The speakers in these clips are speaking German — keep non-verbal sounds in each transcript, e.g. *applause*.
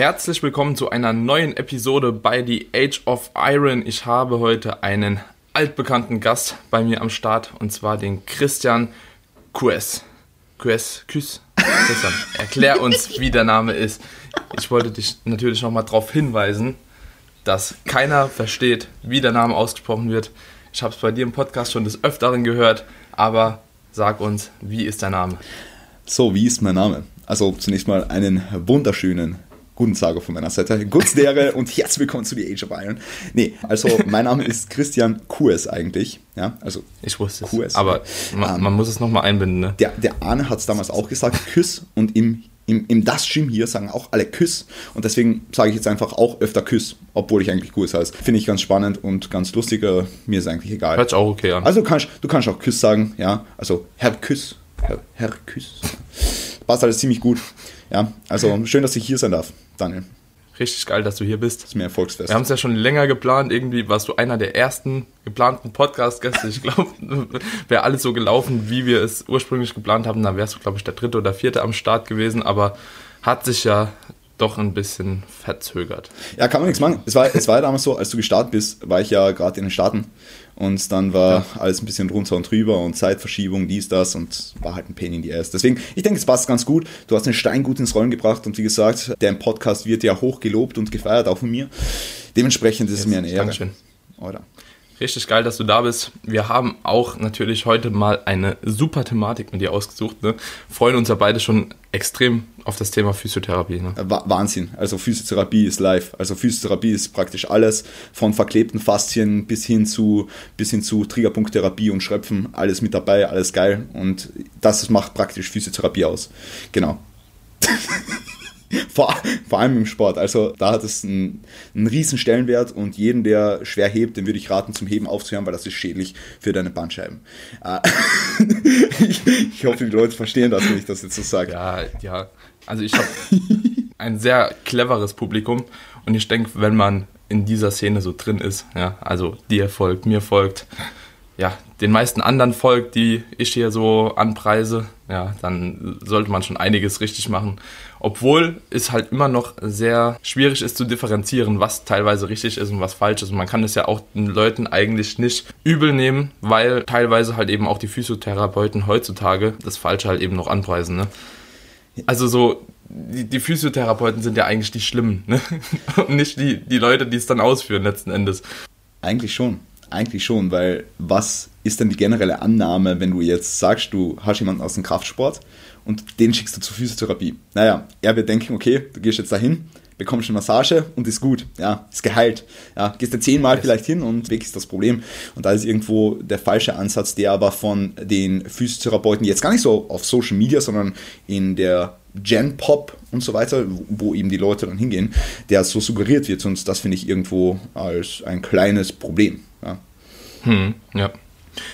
Herzlich willkommen zu einer neuen Episode bei The Age of Iron. Ich habe heute einen altbekannten Gast bei mir am Start und zwar den Christian Kues. Kues, Küss. Christian, erklär uns, wie der Name ist. Ich wollte dich natürlich nochmal darauf hinweisen, dass keiner versteht, wie der Name ausgesprochen wird. Ich habe es bei dir im Podcast schon des Öfteren gehört, aber sag uns, wie ist dein Name? So, wie ist mein Name? Also zunächst mal einen wunderschönen guten Tag von meiner Seite. Gutsdere und herzlich willkommen zu The Age of Iron. Nee, also mein Name ist Christian Kues eigentlich. Ja, also ich wusste es. Kues, aber man, ähm, man, muss es nochmal einbinden. Ne? Der, der Arne hat es damals auch gesagt, Küss und im im, im Das Gym hier sagen auch alle Küss und deswegen sage ich jetzt einfach auch öfter Küss, obwohl ich eigentlich Kuss heiße. Finde ich ganz spannend und ganz lustig. Mir ist eigentlich egal. Hört auch okay an. Also du kannst, du kannst auch Küss sagen, ja. Also Herr Küss. Herr, Herr Küss. Passt alles ziemlich gut. Ja, also schön, dass ich hier sein darf, Daniel. Richtig geil, dass du hier bist. Das ist mir Erfolgsfest. Wir haben es ja schon länger geplant. Irgendwie warst du einer der ersten geplanten Podcast-Gäste. Ich glaube, *laughs* wäre alles so gelaufen, wie wir es ursprünglich geplant haben. Dann wärst du, glaube ich, der dritte oder vierte am Start gewesen. Aber hat sich ja doch ein bisschen verzögert. Ja, kann man nichts machen. Es war, es war ja damals so, als du gestartet bist, war ich ja gerade in den Staaten und dann war ja. alles ein bisschen drunter und drüber und Zeitverschiebung, dies, das und war halt ein Pain in the Ass. Deswegen, ich denke, es passt ganz gut. Du hast den Stein gut ins Rollen gebracht und wie gesagt, der Podcast wird ja hoch gelobt und gefeiert, auch von mir. Dementsprechend ist Jetzt, es mir eine Ehre. Dankeschön. Oder? Richtig geil, dass du da bist. Wir haben auch natürlich heute mal eine super Thematik mit dir ausgesucht. Ne? Freuen uns ja beide schon extrem auf das Thema Physiotherapie. Ne? Wahnsinn. Also Physiotherapie ist live. Also Physiotherapie ist praktisch alles von verklebten Faszien bis hin zu bis hin zu Triggerpunkttherapie und Schröpfen. Alles mit dabei, alles geil. Und das macht praktisch Physiotherapie aus. Genau. *laughs* *laughs* vor, vor allem im Sport. Also da hat es einen, einen riesen Stellenwert und jeden, der schwer hebt, den würde ich raten, zum Heben aufzuhören, weil das ist schädlich für deine Bandscheiben. Äh, *laughs* ich, ich, hoffe, die Leute verstehen das, wenn ich das jetzt so sage. Ja, ja. Also ich habe *laughs* ein sehr cleveres Publikum und ich denke, wenn man in dieser Szene so drin ist, ja, also dir folgt, mir folgt, ja, den meisten anderen folgt, die ich hier so anpreise, ja, dann sollte man schon einiges richtig machen. Obwohl es halt immer noch sehr schwierig ist zu differenzieren, was teilweise richtig ist und was falsch ist. Und man kann es ja auch den Leuten eigentlich nicht übel nehmen, weil teilweise halt eben auch die Physiotherapeuten heutzutage das Falsche halt eben noch anpreisen. Ne? Also so, die, die, Physiotherapeuten sind ja eigentlich die Schlimmen, ne? *laughs* und nicht die, die Leute, die es dann ausführen letzten Endes. Eigentlich schon. Eigentlich schon, weil was ist denn die generelle Annahme, wenn du jetzt sagst, du hast jemanden aus dem Kraftsport und den schickst du zur Physiotherapie? Naja, er wird denken, okay, du gehst jetzt dahin, bekommst eine Massage und ist gut, ja, ist geheilt. Ja, gehst du zehnmal vielleicht hin und weg ist das Problem. Und da ist irgendwo der falsche Ansatz, der aber von den Physiotherapeuten jetzt gar nicht so auf Social Media, sondern in der Gen Pop und so weiter, wo eben die Leute dann hingehen, der so suggeriert wird. Und das finde ich irgendwo als ein kleines Problem. Ja. Hm, ja.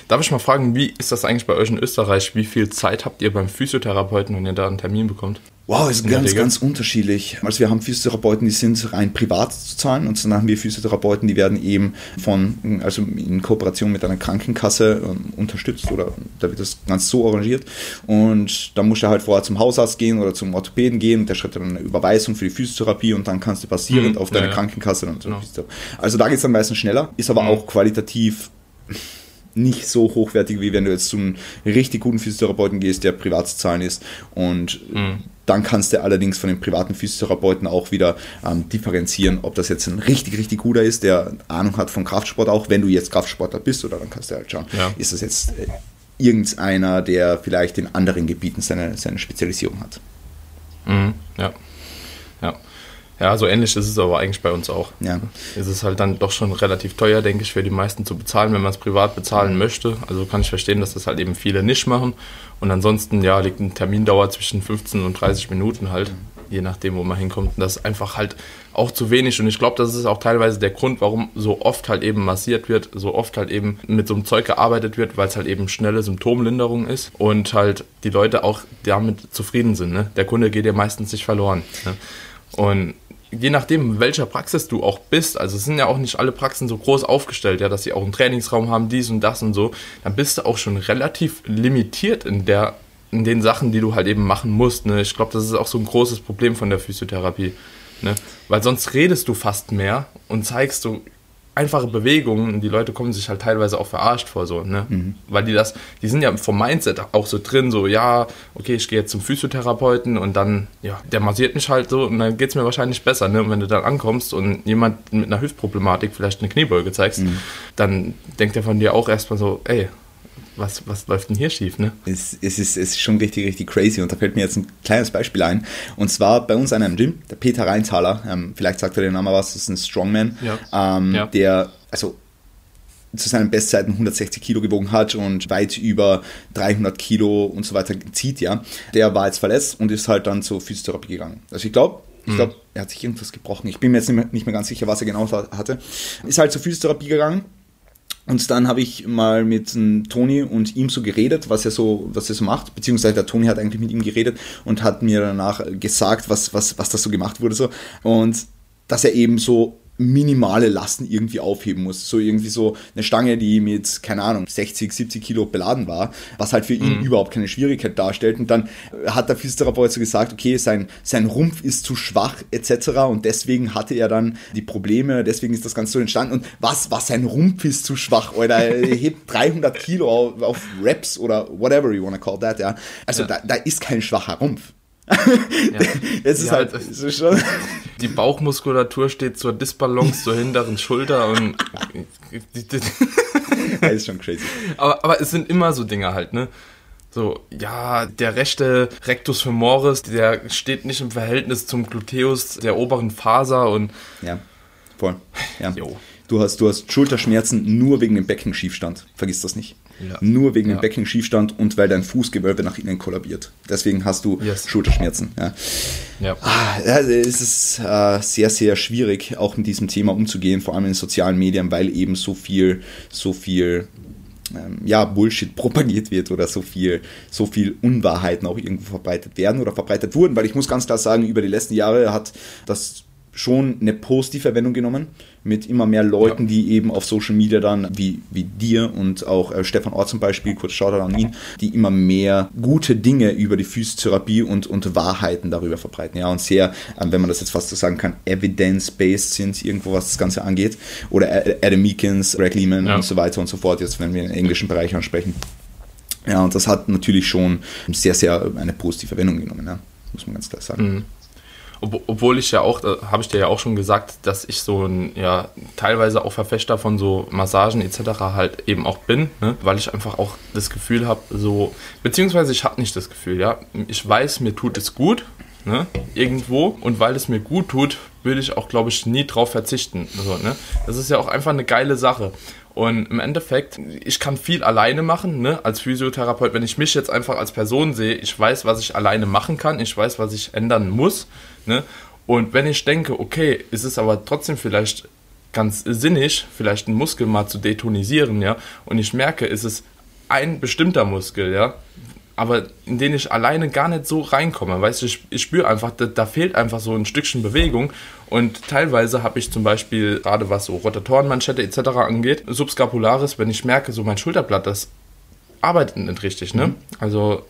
Darf ich mal fragen, wie ist das eigentlich bei euch in Österreich? Wie viel Zeit habt ihr beim Physiotherapeuten, wenn ihr da einen Termin bekommt? Wow, ist ganz, ganz unterschiedlich. Also wir haben Physiotherapeuten, die sind rein privat zu zahlen und dann haben wir Physiotherapeuten, die werden eben von, also in Kooperation mit einer Krankenkasse ähm, unterstützt oder da wird das ganz so arrangiert und dann musst du halt vorher zum Hausarzt gehen oder zum Orthopäden gehen und der schreibt dann eine Überweisung für die Physiotherapie und dann kannst du basierend mhm, auf deine ja, Krankenkasse dann genau. Also da geht es dann meistens schneller, ist aber mhm. auch qualitativ nicht so hochwertig, wie wenn du jetzt zum richtig guten Physiotherapeuten gehst, der privat zu zahlen ist. Und mhm. dann kannst du allerdings von den privaten Physiotherapeuten auch wieder ähm, differenzieren, ob das jetzt ein richtig, richtig guter ist, der Ahnung hat von Kraftsport auch, wenn du jetzt Kraftsportler bist, oder dann kannst du halt schauen, ja. ist das jetzt äh, irgendeiner, der vielleicht in anderen Gebieten seine, seine Spezialisierung hat. Mhm. Ja. Ja. Ja, so ähnlich ist es aber eigentlich bei uns auch. Ja. Es ist halt dann doch schon relativ teuer, denke ich, für die meisten zu bezahlen, wenn man es privat bezahlen möchte. Also kann ich verstehen, dass das halt eben viele nicht machen. Und ansonsten, ja, liegt ein Termindauer zwischen 15 und 30 Minuten halt. je nachdem, wo man hinkommt. Und das ist einfach halt auch zu wenig. Und ich glaube, das ist auch teilweise der Grund, warum so oft halt eben massiert wird, so oft halt eben mit so einem Zeug gearbeitet wird, weil es halt eben schnelle Symptomlinderung ist und halt die Leute auch damit zufrieden sind. Ne? Der Kunde geht ja meistens nicht verloren. Ne? Und je nachdem, welcher Praxis du auch bist, also es sind ja auch nicht alle Praxen so groß aufgestellt, ja, dass sie auch einen Trainingsraum haben, dies und das und so, dann bist du auch schon relativ limitiert in der in den Sachen, die du halt eben machen musst. Ne? Ich glaube, das ist auch so ein großes Problem von der Physiotherapie. Ne? Weil sonst redest du fast mehr und zeigst so einfache Bewegungen und die Leute kommen sich halt teilweise auch verarscht vor so, ne? Mhm. Weil die das, die sind ja vom Mindset auch so drin, so, ja, okay, ich gehe jetzt zum Physiotherapeuten und dann, ja, der massiert mich halt so und dann geht es mir wahrscheinlich besser, ne? Und wenn du dann ankommst und jemand mit einer Hüftproblematik vielleicht eine Kniebeuge zeigst, mhm. dann denkt er von dir auch erstmal so, ey, was, was läuft denn hier schief, ne? Es, es, ist, es ist schon richtig, richtig crazy und da fällt mir jetzt ein kleines Beispiel ein. Und zwar bei uns an einem Gym, der Peter Reintaler, ähm, vielleicht sagt er den Namen was, das ist ein Strongman, ja. Ähm, ja. der, also zu seinen Bestzeiten 160 Kilo gewogen hat und weit über 300 Kilo und so weiter zieht, ja. Der war jetzt verletzt und ist halt dann zur Physiotherapie gegangen. Also ich glaube, ich mhm. glaube, er hat sich irgendwas gebrochen. Ich bin mir jetzt nicht mehr, nicht mehr ganz sicher, was er genau hatte. Ist halt zur Physiotherapie gegangen und dann habe ich mal mit Toni und ihm so geredet, was er so, was er so macht, beziehungsweise der Toni hat eigentlich mit ihm geredet und hat mir danach gesagt, was, was, was das so gemacht wurde so. Und dass er eben so minimale Lasten irgendwie aufheben muss. So irgendwie so eine Stange, die mit, keine Ahnung, 60, 70 Kilo beladen war, was halt für ihn mhm. überhaupt keine Schwierigkeit darstellt. Und dann hat der Physiotherapeut so gesagt, okay, sein, sein Rumpf ist zu schwach etc. Und deswegen hatte er dann die Probleme, deswegen ist das Ganze so entstanden. Und was, was sein Rumpf ist zu schwach, oder er hebt *laughs* 300 Kilo auf, auf Reps oder whatever you wanna call that, ja. Also ja. Da, da ist kein schwacher Rumpf. Ja. *laughs* Es ist ja, halt so schon. Die Bauchmuskulatur steht zur Disbalance zur hinteren Schulter und. das ist schon crazy. Aber, aber es sind immer so Dinge halt, ne? So, ja, der rechte Rectus femoris, der steht nicht im Verhältnis zum Gluteus der oberen Faser und. Ja, voll. Ja. Jo. Du hast, du hast Schulterschmerzen nur wegen dem Beckenschiefstand. Vergiss das nicht. Ja. Nur wegen ja. dem Beckenschiefstand und weil dein Fußgewölbe nach innen kollabiert. Deswegen hast du yes. Schulterschmerzen. Ja. Ja. Ah, es ist äh, sehr, sehr schwierig, auch mit diesem Thema umzugehen, vor allem in den sozialen Medien, weil eben so viel, so viel ähm, ja, Bullshit *laughs* propagiert wird oder so viel, so viel Unwahrheiten auch irgendwo verbreitet werden oder verbreitet wurden, weil ich muss ganz klar sagen, über die letzten Jahre hat das schon eine positive Wendung genommen mit immer mehr Leuten, ja. die eben auf Social Media dann, wie, wie dir und auch äh, Stefan Ort zum Beispiel, kurz Shoutout an ihn, die immer mehr gute Dinge über die Physiotherapie und, und Wahrheiten darüber verbreiten. Ja, und sehr, äh, wenn man das jetzt fast so sagen kann, evidence-based sind irgendwo, was das Ganze angeht. Oder Adam Meekins, Greg Lehman ja. und so weiter und so fort, jetzt wenn wir den englischen Bereich ansprechen. Ja, und das hat natürlich schon sehr, sehr eine positive Wendung genommen, ja, muss man ganz klar sagen. Mhm. Ob, obwohl ich ja auch, habe ich dir ja auch schon gesagt, dass ich so ein, ja, teilweise auch Verfechter von so Massagen etc. halt eben auch bin, ne? weil ich einfach auch das Gefühl habe, so, beziehungsweise ich habe nicht das Gefühl, ja, ich weiß, mir tut es gut, ne, irgendwo und weil es mir gut tut, würde ich auch, glaube ich, nie drauf verzichten. Also, ne? Das ist ja auch einfach eine geile Sache. Und im Endeffekt, ich kann viel alleine machen, ne? als Physiotherapeut. Wenn ich mich jetzt einfach als Person sehe, ich weiß, was ich alleine machen kann, ich weiß, was ich ändern muss. Ne? Und wenn ich denke, okay, ist es aber trotzdem vielleicht ganz sinnig, vielleicht einen Muskel mal zu detonisieren, ja, und ich merke, ist es ein bestimmter Muskel, ja, aber in den ich alleine gar nicht so reinkomme. Weißt du, ich, ich spüre einfach, da, da, fehlt einfach so ein Stückchen Bewegung. Und teilweise habe ich zum Beispiel, gerade was so Rotatorenmanschette etc. angeht, Subscapularis, wenn ich merke, so mein Schulterblatt, das arbeitet nicht richtig. Ne? Mhm. Also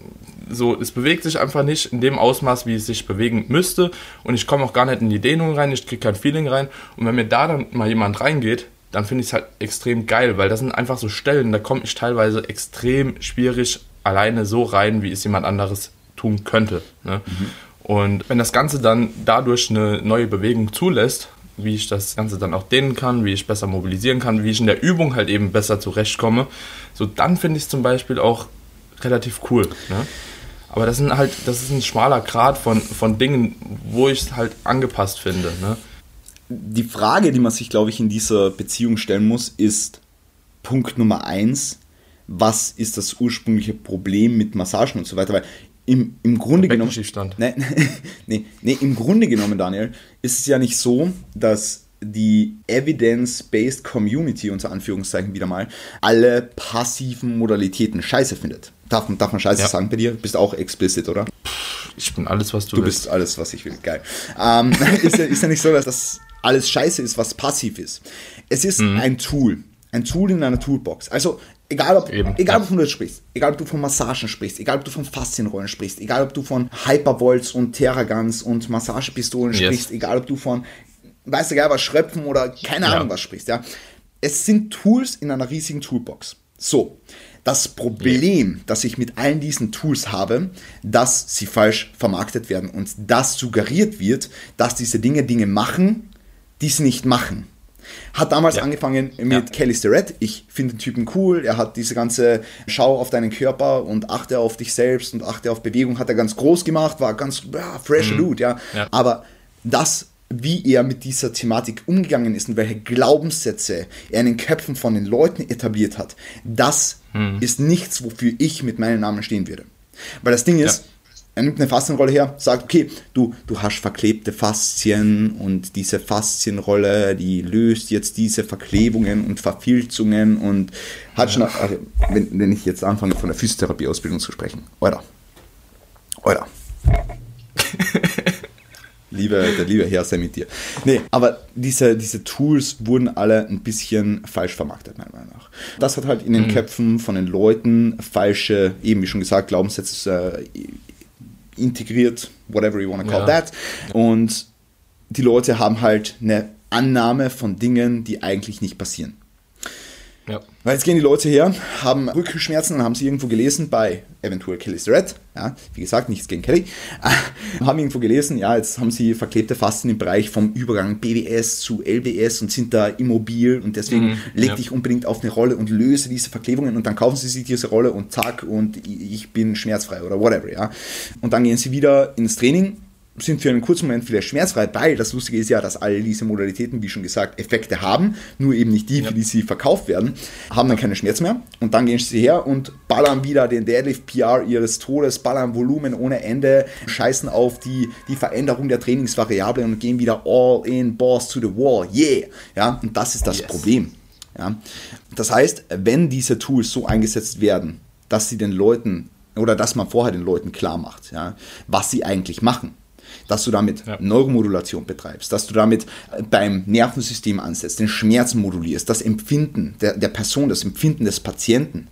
so, es bewegt sich einfach nicht in dem Ausmaß, wie es sich bewegen müsste. Und ich komme auch gar nicht in die Dehnung rein, ich kriege kein Feeling rein. Und wenn mir da dann mal jemand reingeht, dann finde ich es halt extrem geil, weil das sind einfach so Stellen, da komme ich teilweise extrem schwierig alleine so rein, wie es jemand anderes tun könnte. Ne? Mhm. Und wenn das Ganze dann dadurch eine neue Bewegung zulässt, wie ich das Ganze dann auch dehnen kann, wie ich besser mobilisieren kann, wie ich in der Übung halt eben besser zurechtkomme, so dann finde ich es zum Beispiel auch relativ cool. Ne? Aber das sind halt, das ist ein schmaler Grad von, von Dingen, wo ich es halt angepasst finde. Ne? Die Frage, die man sich, glaube ich, in dieser Beziehung stellen muss, ist Punkt Nummer eins, was ist das ursprüngliche Problem mit Massagen und so weiter. Weil im, im Grunde genommen. Nee, *laughs* nee, nee, im Grunde genommen, Daniel, ist es ja nicht so, dass die Evidence-Based Community, unter Anführungszeichen wieder mal, alle passiven Modalitäten scheiße findet. Darf, darf man scheiße Ja. sagen bei dir? Bist auch explicit, oder? Ich bin alles, was du, Du willst. bist alles, was ich will. Geil. Ähm, *laughs* ist, ja, ist ja nicht so, dass das alles scheiße ist, was passiv ist. Es ist Mhm. ein Tool. Ein Tool in einer Toolbox. Also, egal ob, Eben, egal, ja. wovon du jetzt sprichst, egal ob du von Massagen sprichst, egal ob du von Faszienrollen sprichst, egal ob du von Hypervolts und Terragans und Massagepistolen Yes. sprichst, egal ob du von, weißt du gar was, Schröpfen oder keine Ja. Ahnung was sprichst, ja. Es sind Tools in einer riesigen Toolbox. So. Das Problem, das ich mit allen diesen Tools habe, dass sie falsch vermarktet werden und das suggeriert wird, dass diese Dinge Dinge machen, die sie nicht machen. Hat damals Ja. angefangen mit Ja. Kelly Starrett. Ich finde den Typen cool. Er hat diese ganze Schau auf deinen Körper und achte auf dich selbst und achte auf Bewegung, hat er ganz groß gemacht, war ganz ja, fresher Dude, ja. Mhm. Ja. Aber das, wie er mit dieser Thematik umgegangen ist und welche Glaubenssätze er in den Köpfen von den Leuten etabliert hat, das Mhm. ist nichts, wofür ich mit meinem Namen stehen würde. Weil das Ding ist, er nimmt eine Faszienrolle her, sagt, okay, du, du hast verklebte Faszien und diese Faszienrolle, die löst jetzt diese Verklebungen und Verfilzungen und hat schon, also, wenn, wenn ich jetzt anfange von der Physiotherapieausbildung zu sprechen, oder, oder. *laughs* Liebe, der liebe Herr sei mit dir. Nee, aber diese, diese Tools wurden alle ein bisschen falsch vermarktet, meiner Meinung nach. Das hat halt in den Köpfen von den Leuten falsche, eben wie schon gesagt, Glaubenssätze äh, integriert, whatever you want to call Ja. that. Und die Leute haben halt eine Annahme von Dingen, die eigentlich nicht passieren. Ja. Weil jetzt gehen die Leute her, haben Rückenschmerzen und haben sie irgendwo gelesen bei eventuell Kelly Starrett, ja, wie gesagt, nichts gegen Kelly, äh, haben irgendwo gelesen, ja, jetzt haben sie verklebte Faszien im Bereich vom Übergang BWS zu LBS und sind da immobil und deswegen Mhm, leg ja. dich unbedingt auf eine Rolle und löse diese Verklebungen und dann kaufen sie sich diese Rolle und zack und ich bin schmerzfrei oder whatever, ja. Und dann gehen sie wieder ins Training sind für einen kurzen Moment vielleicht schmerzfrei, weil das Lustige ist ja, dass alle diese Modalitäten, wie schon gesagt, Effekte haben, nur eben nicht die, für die sie verkauft werden, haben dann keine Schmerz mehr. Und dann gehen sie her und ballern wieder den Deadlift PR ihres Todes, ballern Volumen ohne Ende, scheißen auf die, die Veränderung der Trainingsvariablen und gehen wieder all in, balls to the wall, yeah, ja, und das ist das Yes. Problem, ja. Das heißt, wenn diese Tools so eingesetzt werden, dass sie den Leuten oder dass man vorher den Leuten klar macht, ja, was sie eigentlich machen, dass du damit Ja. Neuromodulation betreibst, dass du damit äh, beim Nervensystem ansetzt, den Schmerz modulierst, das Empfinden der, der Person, das Empfinden des Patienten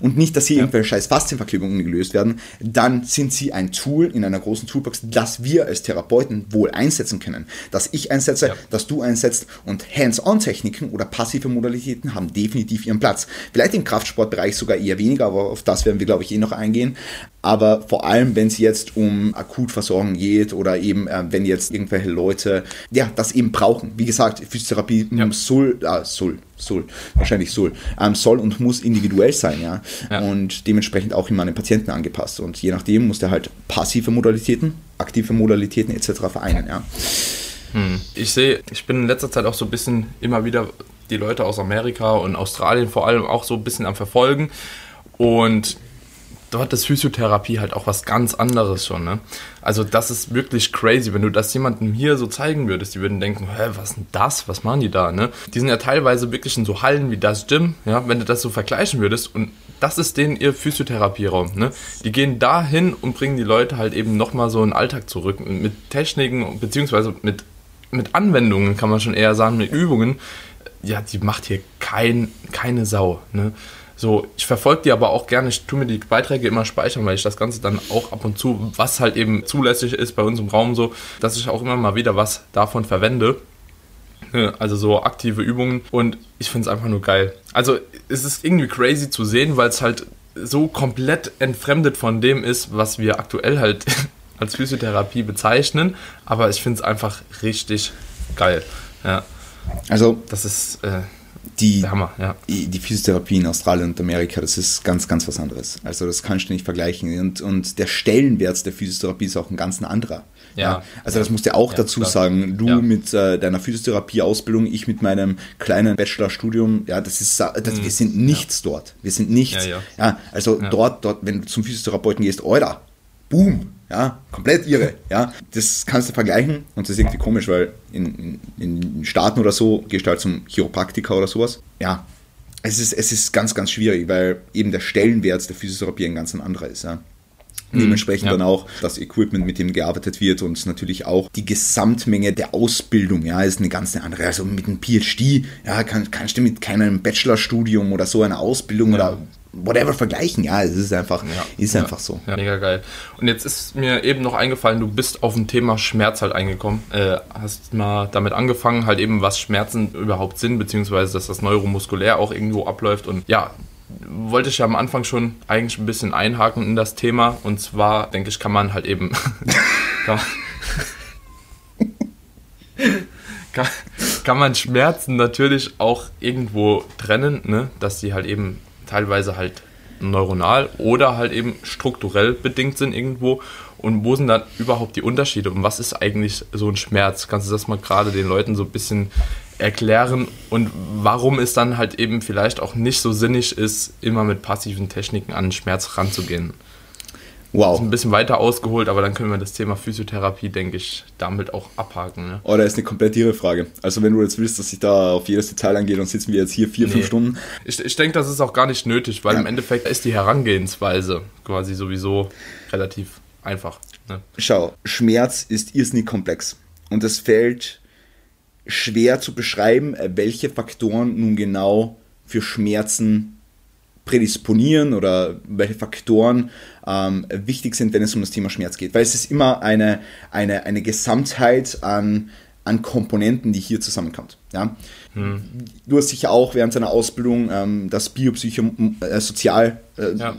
und nicht, dass hier irgendwelche scheiß Faszienverklebungen gelöst werden, dann sind sie ein Tool in einer großen Toolbox, das wir als Therapeuten wohl einsetzen können. Das ich einsetze, Ja. das du einsetzt und Hands-on-Techniken oder passive Modalitäten haben definitiv ihren Platz. Vielleicht im Kraftsportbereich sogar eher weniger, aber auf das werden wir, glaube ich, eh noch eingehen. Aber vor allem, wenn es jetzt um Akutversorgung geht oder eben, äh, wenn jetzt irgendwelche Leute, ja, das eben brauchen. Wie gesagt, Physiotherapie Ja. soll, ah, soll, soll, wahrscheinlich soll, ähm, soll und muss individuell sein, ja. Ja. Und dementsprechend auch immer an den Patienten angepasst. Und je nachdem muss der halt passive Modalitäten, aktive Modalitäten etc. vereinen, ja. Ich sehe, ich bin in letzter Zeit auch so ein bisschen immer wieder die Leute aus Amerika und Australien vor allem auch so ein bisschen am Verfolgen. Und dort ist Physiotherapie halt auch was ganz anderes schon. Ne? Also das ist wirklich crazy, wenn du das jemandem hier so zeigen würdest, die würden denken, hä, was ist denn das? Was machen die da? Ne? Die sind ja teilweise wirklich in so Hallen wie das Gym, ja, wenn du das so vergleichen würdest und das ist denen ihr Physiotherapieraum. Ne? Die gehen dahin und bringen die Leute halt eben nochmal so in den Alltag zurück mit Techniken beziehungsweise mit, mit Anwendungen, kann man schon eher sagen, mit Übungen. Ja, die macht hier kein, keine Sau. Ne? So, ich verfolge die aber auch gerne, ich tue mir die Beiträge immer speichern, weil ich das Ganze dann auch ab und zu, was halt eben zulässig ist bei uns im Raum so, dass ich auch immer mal wieder was davon verwende. Ne, Also so aktive Übungen und ich finde es einfach nur geil. Also es ist irgendwie crazy zu sehen, weil es halt so komplett entfremdet von dem ist, was wir aktuell halt *laughs* als Physiotherapie bezeichnen. Aber ich finde es einfach richtig geil. Ja, Also das ist äh, die, Hammer, ja. die Physiotherapie in Australien und Amerika, das ist ganz, ganz was anderes. Also das kannst du nicht vergleichen. Und, und der Stellenwert der Physiotherapie ist auch ein ganz anderer. Ja. Also das musst du auch Ja, dazu klar. sagen. Du Ja. mit äh, deiner Physiotherapie-Ausbildung, ich mit meinem kleinen Bachelorstudium, ja, das ist, sa- das, wir sind nichts dort. Wir sind nichts. Mhm. Ja, Ja, also Ja. dort, dort, wenn du zum Physiotherapeuten gehst, Alter, boom, ja, komplett irre, ja. Das kannst du vergleichen und das ist irgendwie komisch, weil in, in, in Staaten oder so gehst du halt zum Chiropraktiker oder sowas. Ja, es ist, es ist ganz, ganz schwierig, weil eben der Stellenwert der Physiotherapie ein ganz anderer ist, ja. Mhm, Dementsprechend ja. dann auch das Equipment, mit dem gearbeitet wird und natürlich auch die Gesamtmenge der Ausbildung, ja, ist eine ganz andere. Also mit einem PhD, ja, kann, kannst du mit keinem Bachelorstudium oder so einer Ausbildung ja. oder whatever vergleichen. Ja, es ist einfach, ja, ist einfach so. Ja, mega geil. Und jetzt ist mir eben noch eingefallen, du bist auf ein Thema Schmerz halt eingekommen. Äh, hast mal damit angefangen, halt eben, was Schmerzen überhaupt sind, beziehungsweise dass das neuromuskulär auch irgendwo abläuft. Und ja, wollte ich ja am Anfang schon eigentlich ein bisschen einhaken in das Thema. Und zwar, denke ich, kann man halt eben. *laughs* kann, *laughs* kann, kann, man Schmerzen natürlich auch irgendwo trennen, ne? dass sie halt eben teilweise halt neuronal oder halt eben strukturell bedingt sind irgendwo. Und wo sind dann überhaupt die Unterschiede? Und was ist eigentlich so ein Schmerz? Kannst du das mal gerade den Leuten so ein bisschen erklären und warum es dann halt eben vielleicht auch nicht so sinnig ist, immer mit passiven Techniken an den Schmerz ranzugehen. Wow. Das ist ein bisschen weiter ausgeholt, aber dann können wir das Thema Physiotherapie, denke ich, damit auch abhaken. Ne? Oh, da ist eine komplett ihre Frage. Also wenn du jetzt willst, dass ich da auf jedes Detail angehe, dann sitzen wir jetzt hier vier, nee. fünf Stunden. Ich, ich denke, das ist auch gar nicht nötig, weil ja. im Endeffekt ist die Herangehensweise quasi sowieso relativ einfach. Ne? Schau, Schmerz ist irrsinnig komplex. Und es fällt schwer zu beschreiben, äh, welche Faktoren nun genau für Schmerzen prädisponieren oder welche Faktoren ähm, wichtig sind, wenn es um das Thema Schmerz geht. Weil es ist immer eine, eine, eine Gesamtheit an, an Komponenten, die hier zusammenkommt. Ja? Hm. Du hast sicher auch während deiner Ausbildung ähm, das Biopsychosozialmodell äh, ja.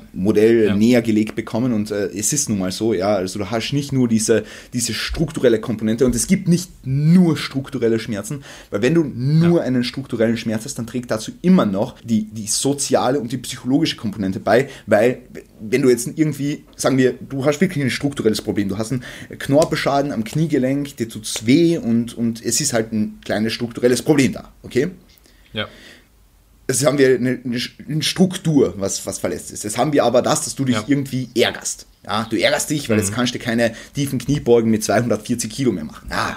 ja. näher gelegt bekommen und äh, es ist nun mal so, ja, also du hast nicht nur diese, diese strukturelle Komponente und es gibt nicht nur strukturelle Schmerzen, weil wenn du nur ja. einen strukturellen Schmerz hast, dann trägt dazu immer noch die, die soziale und die psychologische Komponente bei, weil wenn du jetzt irgendwie, sagen wir, du hast wirklich ein strukturelles Problem, du hast einen Knorpelschaden am Kniegelenk, dir tut's weh und, und es ist halt ein kleines strukturelles Problem da, okay? Ja. Jetzt haben wir eine, eine, Struktur, was, was verletzt ist. Jetzt haben wir aber das, dass du dich ja. irgendwie ärgerst. Ja, du ärgerst dich, weil mhm. jetzt kannst du keine tiefen Kniebeugen mit 240 Kilo mehr machen. Ah,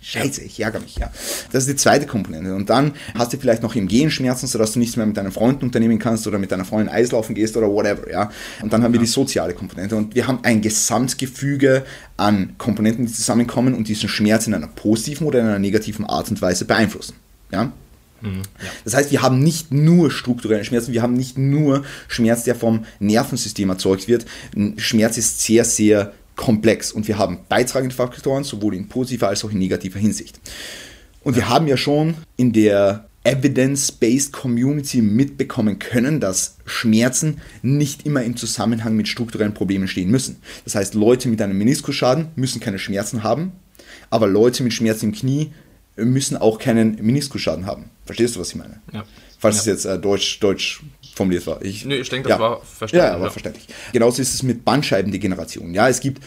scheiße, ich ärgere mich, ja. Das ist die zweite Komponente. Und dann hast du vielleicht noch im Gehen Schmerzen, sodass du nichts mehr mit deinen Freunden unternehmen kannst oder mit deiner Freundin Eislaufen gehst oder whatever, ja. Und dann haben wir die soziale Komponente. Und wir haben ein Gesamtgefüge an Komponenten, die zusammenkommen und diesen Schmerz in einer positiven oder in einer negativen Art und Weise beeinflussen. Ja? Mhm. Das heißt, wir haben nicht nur strukturelle Schmerzen, wir haben nicht nur Schmerz, der vom Nervensystem erzeugt wird. Schmerz ist sehr, sehr komplex und wir haben beitragende Faktoren, sowohl in positiver als auch in negativer Hinsicht. Und wir haben ja schon in der Evidence-Based Community mitbekommen können, dass Schmerzen nicht immer im Zusammenhang mit strukturellen Problemen stehen müssen. Das heißt, Leute mit einem Meniskusschaden müssen keine Schmerzen haben, aber Leute mit Schmerzen im Knie müssen auch keinen Meniskusschaden haben. Verstehst du, was ich meine? Ja. Falls ja. es jetzt äh, deutsch, deutsch formuliert war. Ich, nee, ich denke, das ja. war verständlich. Ja, war verständlich. Genauso ist es mit Bandscheibendegeneration. Ja, es gibt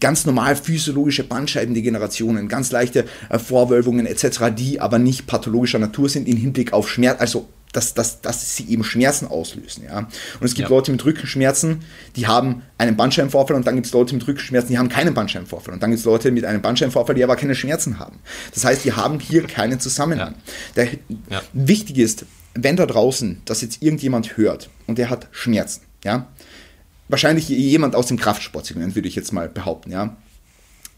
ganz normal physiologische Bandscheibendegenerationen, ganz leichte äh, Vorwölbungen etc., die aber nicht pathologischer Natur sind im Hinblick auf Schmerz, also dass, dass, dass sie eben Schmerzen auslösen. Ja? Und es gibt ja. Leute mit Rückenschmerzen, die haben einen Bandscheibenvorfall und dann gibt es Leute mit Rückenschmerzen, die haben keinen Bandscheibenvorfall. Und dann gibt es Leute mit einem Bandscheibenvorfall, die aber keine Schmerzen haben. Das heißt, wir haben hier keinen Zusammenhang. Ja. Der, ja. Wichtig ist, wenn da draußen das jetzt irgendjemand hört und der hat Schmerzen, ja, wahrscheinlich jemand aus dem Kraftsportsegment, würde ich jetzt mal behaupten, ja,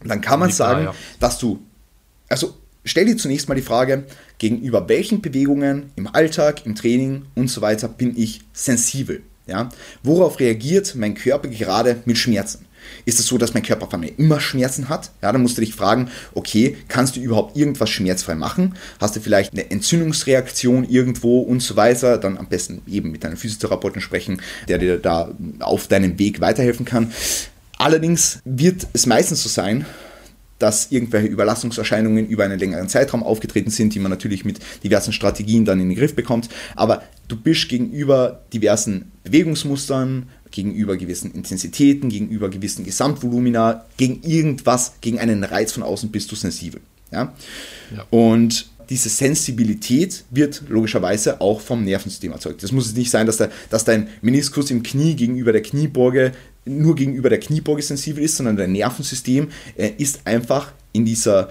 dann kann man sagen, klar, dass du, also stell dir zunächst mal die Frage, gegenüber welchen Bewegungen im Alltag, im Training und so weiter bin ich sensibel? Ja? Worauf reagiert mein Körper gerade mit Schmerzen? Ist es so, dass mein Körper von mir immer Schmerzen hat? Ja, dann musst du dich fragen, okay, kannst du überhaupt irgendwas schmerzfrei machen? Hast du vielleicht eine Entzündungsreaktion irgendwo und so weiter? Dann am besten eben mit deinem Physiotherapeuten sprechen, der dir da auf deinem Weg weiterhelfen kann. Allerdings wird es meistens so sein, dass irgendwelche Überlastungserscheinungen über einen längeren Zeitraum aufgetreten sind, die man natürlich mit diversen Strategien dann in den Griff bekommt. Aber du bist gegenüber diversen Bewegungsmustern, gegenüber gewissen Intensitäten, gegenüber gewissen Gesamtvolumina, gegen irgendwas, gegen einen Reiz von außen bist du sensibel. Ja? ja. Und diese Sensibilität wird logischerweise auch vom Nervensystem erzeugt. Das muss es nicht sein, dass, der, dass dein Meniskus im Knie gegenüber der Kniebeuge nur gegenüber der Kniebeuge sensibel ist, sondern dein Nervensystem äh, ist einfach in dieser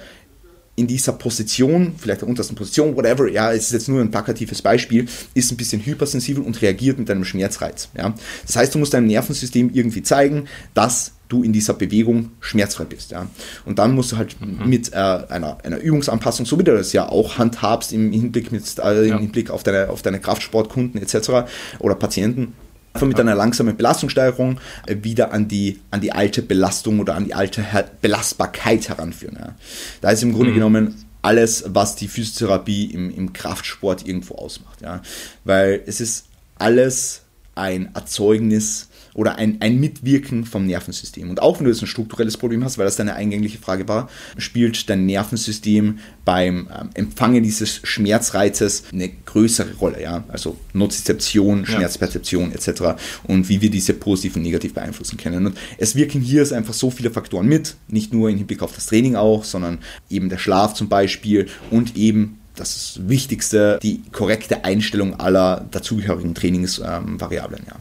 in dieser Position, vielleicht der untersten Position, whatever, ja, es ist jetzt nur ein plakatives Beispiel, ist ein bisschen hypersensibel und reagiert mit einem Schmerzreiz. Ja. Das heißt, du musst deinem Nervensystem irgendwie zeigen, dass du in dieser Bewegung schmerzfrei bist. Ja. Und dann musst du halt mhm. mit äh, einer, einer Übungsanpassung, so wie du das ja auch handhabst im Hinblick, mit, äh, im Hinblick auf, deine, auf deine Kraftsportkunden etc. oder Patienten, einfach mit einer langsamen Belastungssteuerung äh, wieder an die, an die alte Belastung oder an die alte Belastbarkeit heranführen. Ja. Da ist im Grunde mhm. genommen alles, was die Physiotherapie im, im Kraftsport irgendwo ausmacht. Ja. Weil es ist alles ein Erzeugnis oder ein, ein Mitwirken vom Nervensystem. Und auch wenn du jetzt ein strukturelles Problem hast, weil das deine eingängliche Frage war, spielt dein Nervensystem beim ähm, Empfangen dieses Schmerzreizes eine größere Rolle. Ja? Also Nozizeption, Schmerzperzeption etc. Und wie wir diese positiv und negativ beeinflussen können. Und es wirken hier einfach so viele Faktoren mit, nicht nur im Hinblick auf das Training auch, sondern eben der Schlaf zum Beispiel und eben das Wichtigste, die korrekte Einstellung aller dazugehörigen Trainingsvariablen. Ähm, ja.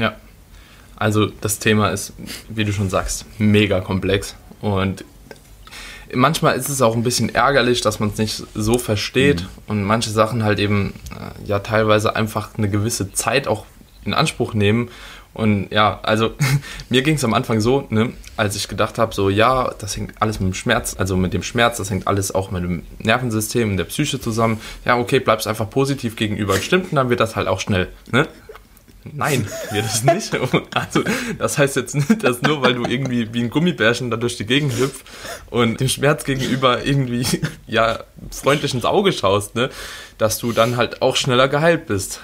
Ja. Also das Thema ist, wie du schon sagst, mega komplex und manchmal ist es auch ein bisschen ärgerlich, dass man es nicht so versteht mhm. und manche Sachen halt eben äh, ja teilweise einfach eine gewisse Zeit auch in Anspruch nehmen. Und ja, also *laughs* mir ging es am Anfang so, ne, als ich gedacht habe, so ja, das hängt alles mit dem Schmerz, also mit dem Schmerz, das hängt alles auch mit dem Nervensystem, der Psyche zusammen. Ja, okay, bleibst einfach positiv gegenüber. Stimmt, und dann wird das halt auch schnell. Ne? Nein, wird es nicht. *laughs* Also, das heißt jetzt nicht, dass nur weil du irgendwie wie ein Gummibärchen da durch die Gegend hüpfst und dem Schmerz gegenüber irgendwie ja freundlich ins Auge schaust, ne, dass du dann halt auch schneller geheilt bist.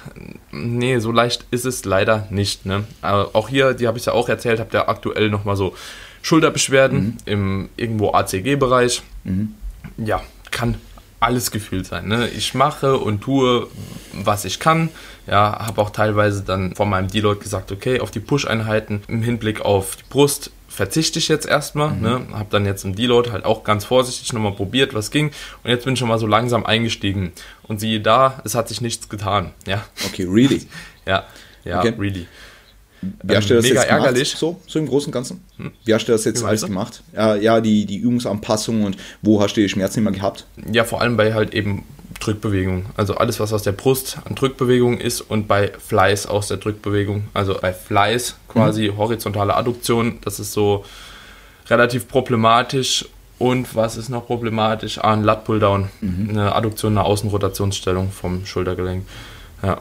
Nee, so leicht ist es leider nicht. Ne? Aber auch hier, die habe ich ja auch erzählt, habt ihr aktuell nochmal so Schulterbeschwerden mhm. im irgendwo ACG-Bereich. Mhm. Ja, kann alles gefühlt sein. Ne? Ich mache und tue, was ich kann. Ja, habe auch teilweise dann von meinem Deload gesagt, okay, auf die Push-Einheiten im Hinblick auf die Brust verzichte ich jetzt erstmal. Mhm. Ne? Habe dann jetzt im Deload halt auch ganz vorsichtig nochmal probiert, was ging. Und jetzt bin ich schon mal so langsam eingestiegen. Und siehe da, es hat sich nichts getan. Ja. Okay, really? *laughs* ja, ja, okay. really. Wie hast du das mega jetzt ärgerlich. So, so im Großen und Ganzen? Hm? Wie hast du das jetzt alles gemacht? Ja, ja die, die Übungsanpassung und wo hast du die Schmerzen immer gehabt? Ja, vor allem bei halt eben Drückbewegung. Also alles, was aus der Brust an Drückbewegung ist und bei Fleiß aus der Drückbewegung. Also bei Fleiß quasi mhm. horizontale Adduktion, das ist so relativ problematisch. Und was ist noch problematisch? Ah, ein Lat Pulldown, mhm. eine Adduktion, eine Außenrotationsstellung vom Schultergelenk. Ja.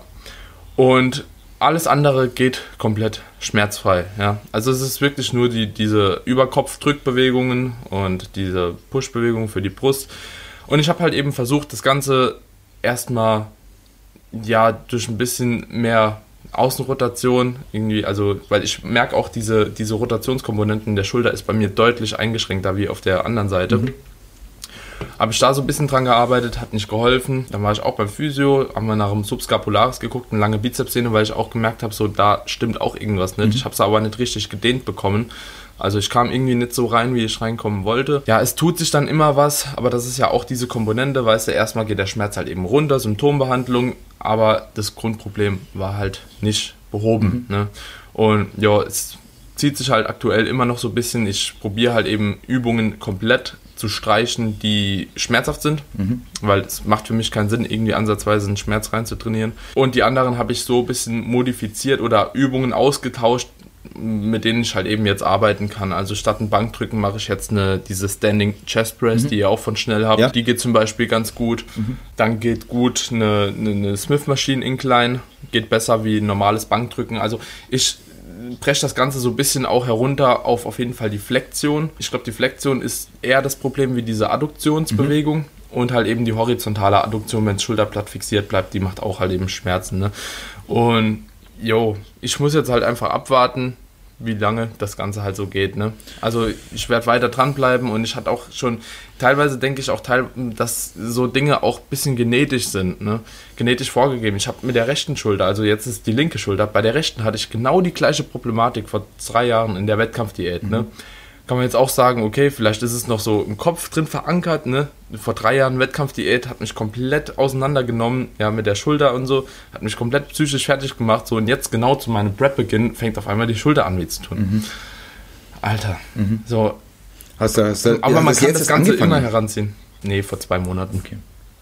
Und alles andere geht komplett schmerzfrei. Ja. Also es ist wirklich nur die, diese Überkopfdrückbewegungen und diese Pushbewegungen für die Brust. Und ich habe halt eben versucht, das Ganze erstmal ja durch ein bisschen mehr Außenrotation irgendwie, also weil ich merke auch diese, diese Rotationskomponenten der Schulter ist bei mir deutlich eingeschränkter wie auf der anderen Seite. Mhm. Habe ich da so ein bisschen dran gearbeitet, hat nicht geholfen. Dann war ich auch beim Physio, haben wir nach dem Subscapularis geguckt, eine lange Bizepssehne, weil ich auch gemerkt habe, so da stimmt auch irgendwas nicht. Mhm. Ich habe es aber nicht richtig gedehnt bekommen. Also ich kam irgendwie nicht so rein, wie ich reinkommen wollte. Ja, es tut sich dann immer was, aber das ist ja auch diese Komponente, weißt du, erstmal geht der Schmerz halt eben runter, Symptombehandlung, aber das Grundproblem war halt nicht behoben. Mhm. Ne? Und ja, es zieht sich halt aktuell immer noch so ein bisschen. Ich probiere halt eben Übungen komplett zu streichen, die schmerzhaft sind, mhm. weil es macht für mich keinen Sinn, irgendwie ansatzweise einen Schmerz rein zu trainieren. Und die anderen habe ich so ein bisschen modifiziert oder Übungen ausgetauscht, mit denen ich halt eben jetzt arbeiten kann. Also statt ein Bankdrücken mache ich jetzt eine, diese Standing Chest Press, mhm. die ihr auch von schnell habt. Ja. Die geht zum Beispiel ganz gut. Mhm. Dann geht gut eine, eine, eine Smith Machine Incline, geht besser wie normales Bankdrücken. Also ich breche das Ganze so ein bisschen auch herunter auf auf jeden Fall die Flexion. Ich glaube, die Flexion ist eher das Problem wie diese Adduktionsbewegung. Mhm. Und halt eben die horizontale Adduktion, wenn das Schulterblatt fixiert bleibt, die macht auch halt eben Schmerzen. Ne? Und jo, ich muss jetzt halt einfach abwarten, wie lange das Ganze halt so geht. Ne? Also ich werde weiter dranbleiben und ich hatte auch schon, teilweise denke ich auch, teil, dass so Dinge auch ein bisschen genetisch sind, ne? genetisch vorgegeben. Ich habe mit der rechten Schulter, also jetzt ist die linke Schulter, bei der rechten hatte ich genau die gleiche Problematik vor drei Jahren in der Wettkampfdiät. Ne? Mhm. Ne? Kann man jetzt auch sagen, okay, vielleicht ist es noch so im Kopf drin verankert, ne? Vor drei Jahren Wettkampfdiät hat mich komplett auseinandergenommen, ja, mit der Schulter und so, hat mich komplett psychisch fertig gemacht, so und jetzt genau zu meinem Prep-Beginn fängt auf einmal die Schulter an weh zu tun. Mhm. Alter, mhm. so. Hast du, hast du, aber man kann das Ganze angefangen? immer heranziehen. Nee, vor zwei Monaten. Okay.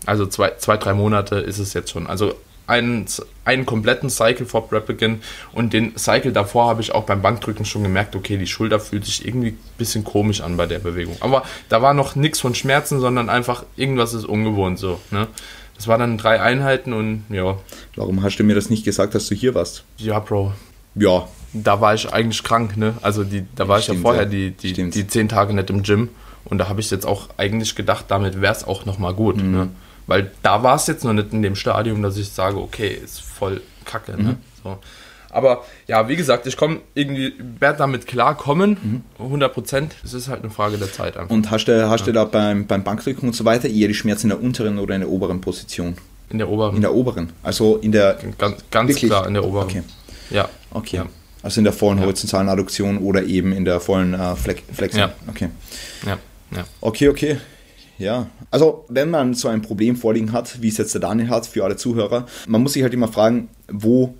Also zwei, zwei, drei Monate ist es jetzt schon. Also einen, einen kompletten Cycle vor Prep Beginn und den Cycle davor habe ich auch beim Bankdrücken schon gemerkt, okay, die Schulter fühlt sich irgendwie ein bisschen komisch an bei der Bewegung. Aber da war noch nichts von Schmerzen, sondern einfach irgendwas ist ungewohnt so. Ne? Das war dann drei Einheiten und ja. Warum hast du mir das nicht gesagt, dass du hier warst? Ja, Bro. Ja. Da war ich eigentlich krank, ne? Also die, da war Stimmt, ich ja vorher die, die, die zehn Tage nicht im Gym und da habe ich jetzt auch eigentlich gedacht, damit wäre es auch nochmal gut. Mhm. Ne? Weil da war es jetzt noch nicht in dem Stadium, dass ich sage, okay, ist voll kacke. Ne? Mhm. Ne? So. Aber ja, wie gesagt, ich komme irgendwie, werde damit klarkommen, mhm. 100 Prozent. Es ist halt eine Frage der Zeit einfach. Und hast du, hast ja. du da beim, beim Bankdrücken und so weiter eher die Schmerzen in der unteren oder in der oberen Position? In der oberen. In der oberen. Also in der. Ganz, ganz klar in der oberen. Okay. Ja. Okay. Ja. Also in der vollen ja. horizontalen Adduktion oder eben in der vollen äh, Flexion. Ja. Okay. Ja. ja. Okay, okay. Ja, also wenn man so ein Problem vorliegen hat, wie es jetzt der Daniel hat, für alle Zuhörer, man muss sich halt immer fragen, wo